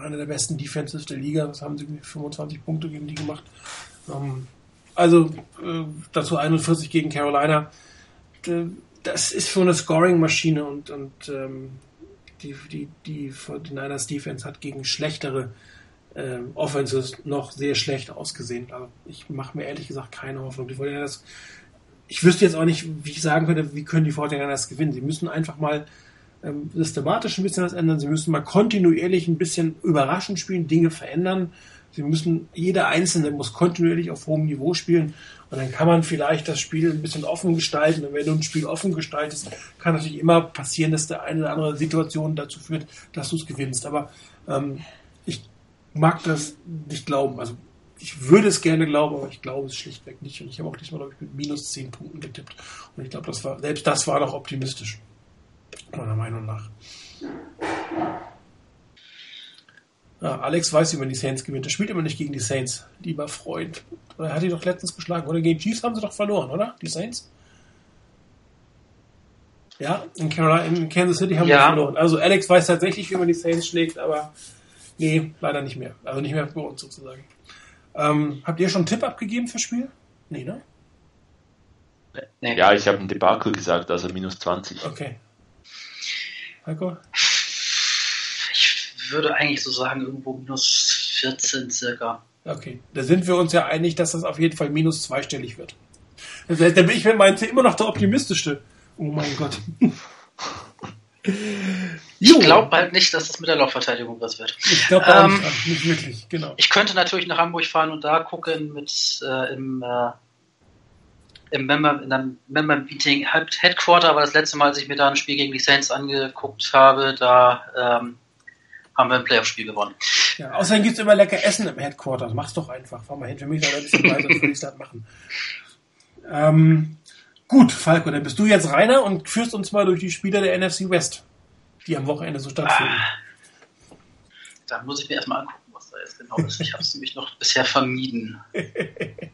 Einer der besten Defenses der Liga, das haben sie 25 Punkte gegen die gemacht. Ähm, also äh, dazu 41 gegen Carolina. Das ist schon eine Scoring-Maschine und, und ähm, die, die, die, die Niners Defense hat gegen schlechtere äh, Offenses noch sehr schlecht ausgesehen. Aber ich mache mir ehrlich gesagt keine Hoffnung. Die das, ich wüsste jetzt auch nicht, wie ich sagen könnte, wie können die das gewinnen. Sie müssen einfach mal ähm, systematisch ein bisschen was ändern. Sie müssen mal kontinuierlich ein bisschen überraschend spielen, Dinge verändern. Sie müssen, jeder Einzelne muss kontinuierlich auf hohem Niveau spielen. Und dann kann man vielleicht das Spiel ein bisschen offen gestalten. Und wenn du ein Spiel offen gestaltest, kann natürlich immer passieren, dass der eine oder andere Situation dazu führt, dass du es gewinnst. Aber ähm, ich mag das nicht glauben. Also ich würde es gerne glauben, aber ich glaube es schlichtweg nicht. Und ich habe auch diesmal, glaube ich, mit minus 10 Punkten getippt. Und ich glaube, das war, selbst das war noch optimistisch meiner Meinung nach. Ja, Alex weiß, wie man die Saints gewinnt. Er spielt immer nicht gegen die Saints, lieber Freund. Er hat die doch letztens geschlagen. Oder gegen Chiefs haben sie doch verloren, oder? Die Saints? Ja, in, Carolina, in Kansas City haben ja. sie verloren. Also Alex weiß tatsächlich, wie man die Saints schlägt, aber nee, leider nicht mehr. Also nicht mehr bei uns sozusagen. Ähm, habt ihr schon einen Tipp abgegeben fürs Spiel? Nee, ne? Nee. Ja, ich habe ein Debakel gesagt, also minus 20. Okay, Heiko? Ich würde eigentlich so sagen, irgendwo minus 14 circa. Okay, da sind wir uns ja einig, dass das auf jeden Fall minus zweistellig wird. Das heißt, da bin ich mit meinem immer noch der optimistischste. Oh mein Gott. Ich glaube halt nicht, dass das mit der Laufverteidigung was wird. Ich glaube ähm, nicht, nicht, wirklich, genau. Ich könnte natürlich nach Hamburg fahren und da gucken mit äh, im äh, im Member, in einem Member-Meeting Headquarter, aber das letzte Mal, als ich mir da ein Spiel gegen die Saints angeguckt habe, da ähm, haben wir ein Playoff-Spiel gewonnen. Ja, außerdem gibt es immer lecker Essen im Headquarter. Mach's doch einfach. Fahr mal hin. Für mich soll ein bisschen weiter, würde ich das machen. Ähm, gut, Falco, dann bist du jetzt Rainer und führst uns mal durch die Spieler der NFC West, die am Wochenende so stattfinden. Ah, da muss ich mir erstmal angucken, was da jetzt genau ist. Ich habe es nämlich noch bisher vermieden.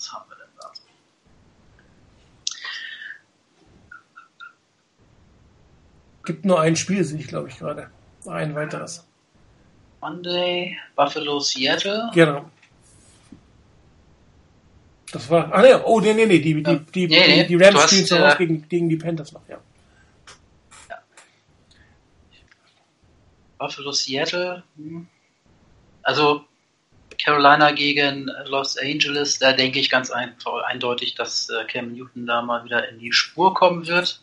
was haben wir denn da? Gibt nur ein Spiel, sehe ich glaube ich gerade. Ein weiteres. Monday, Buffalo, Seattle. Genau. Das war. Ah ne, oh nee, nee, nee, die, die, die, nee, die, die Rams spielen zu Hause gegen, gegen die Panthers noch, ja. Buffalo Seattle. Hm. Also Carolina gegen Los Angeles, da denke ich ganz eindeutig, dass äh, Cam Newton da mal wieder in die Spur kommen wird.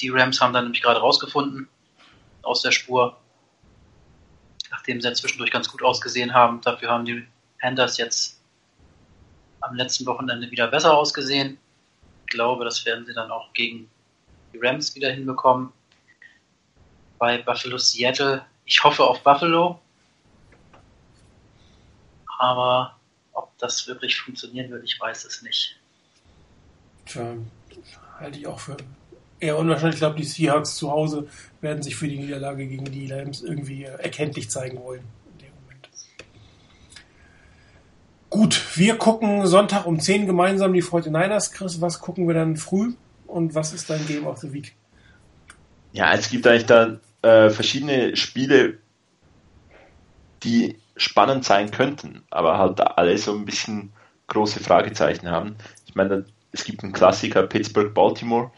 Die Rams haben dann nämlich gerade rausgefunden aus der Spur, nachdem sie ja zwischendurch ganz gut ausgesehen haben. Dafür haben die Panthers jetzt am letzten Wochenende wieder besser ausgesehen. Ich glaube, das werden sie dann auch gegen die Rams wieder hinbekommen. Bei Buffalo Seattle, ich hoffe auf Buffalo, aber ob das wirklich funktionieren wird, ich weiß es nicht. Tja, halte ich auch für eher unwahrscheinlich. Ich glaube, die Seahawks zu Hause werden sich für die Niederlage gegen die Lambs irgendwie äh, erkenntlich zeigen wollen. Gut, wir gucken Sonntag um 10 gemeinsam die 49ers. Chris, was gucken wir dann früh und was ist dein Game of the Week? Ja, es gibt eigentlich da äh, verschiedene Spiele, die spannend sein könnten, aber halt alle so ein bisschen große Fragezeichen haben. Ich meine, es gibt einen Klassiker Pittsburgh-Baltimore,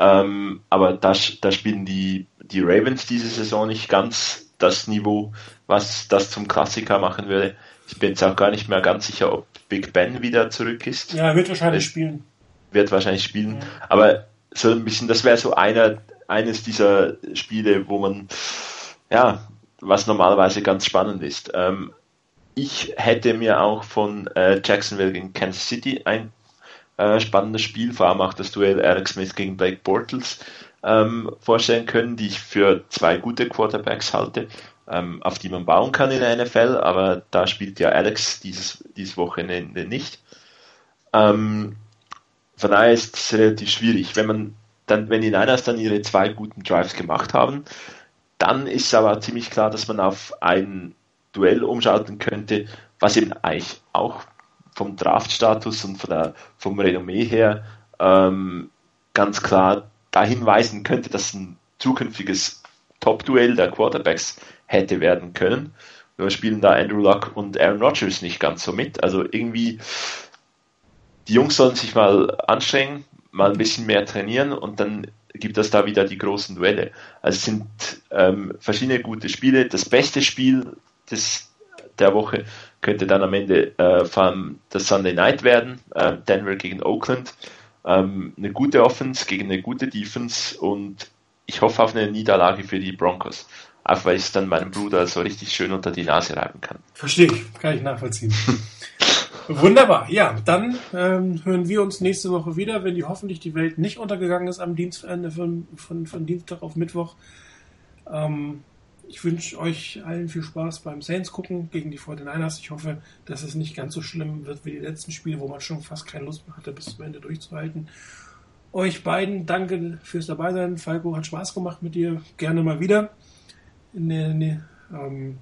ähm, aber da, da spielen die, die Ravens diese Saison nicht ganz das Niveau, was das zum Klassiker machen würde. Ich bin jetzt auch gar nicht mehr ganz sicher, ob Big Ben wieder zurück ist. Ja, er wird wahrscheinlich es spielen. Wird wahrscheinlich spielen, ja. aber so ein bisschen, das wäre so einer, eines dieser Spiele, wo man ja was normalerweise ganz spannend ist. Ähm, ich hätte mir auch von äh, Jacksonville gegen Kansas City ein äh, spannendes Spiel, vor allem auch das Duell Alex Smith gegen Blake Bortles ähm, vorstellen können, die ich für zwei gute Quarterbacks halte, ähm, auf die man bauen kann in der NFL, aber da spielt ja Alex dieses, dieses Wochenende nicht. Ähm, von daher ist es relativ schwierig. Wenn man dann, wenn die Niners dann ihre zwei guten Drives gemacht haben, dann ist aber ziemlich klar, dass man auf ein Duell umschalten könnte, was eben eigentlich auch vom Draftstatus und von der, vom Renommee her ähm, ganz klar dahin weisen könnte, dass ein zukünftiges Top-Duell der Quarterbacks hätte werden können. Nur spielen da Andrew Luck und Aaron Rodgers nicht ganz so mit. Also irgendwie, die Jungs sollen sich mal anstrengen, mal ein bisschen mehr trainieren und dann gibt es da wieder die großen Duelle. Also es sind ähm, verschiedene gute Spiele. Das beste Spiel des, der Woche könnte dann am Ende äh, das Sunday Night werden. Äh, Denver gegen Oakland. Ähm, eine gute Offense gegen eine gute Defense und ich hoffe auf eine Niederlage für die Broncos. Auch weil ich es dann meinem Bruder so richtig schön unter die Nase reiben kann. Verstehe ich, kann ich nachvollziehen. Wunderbar. Ja, dann ähm, hören wir uns nächste Woche wieder, wenn die hoffentlich die Welt nicht untergegangen ist am Dienstende von, von, von Dienstag auf Mittwoch. Ähm, ich wünsche euch allen viel Spaß beim Saints gucken gegen die 49ers. Ich hoffe, dass es nicht ganz so schlimm wird wie die letzten Spiele, wo man schon fast keine Lust mehr hatte, bis zum Ende durchzuhalten. Euch beiden danke fürs Dabeisein. Falco hat Spaß gemacht mit dir. Gerne mal wieder. In der, ähm,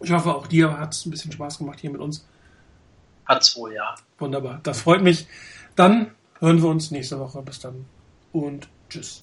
ich hoffe, auch dir hat es ein bisschen Spaß gemacht hier mit uns. Hat's wohl, ja. Wunderbar. Das freut mich. Dann hören wir uns nächste Woche. Bis dann und tschüss.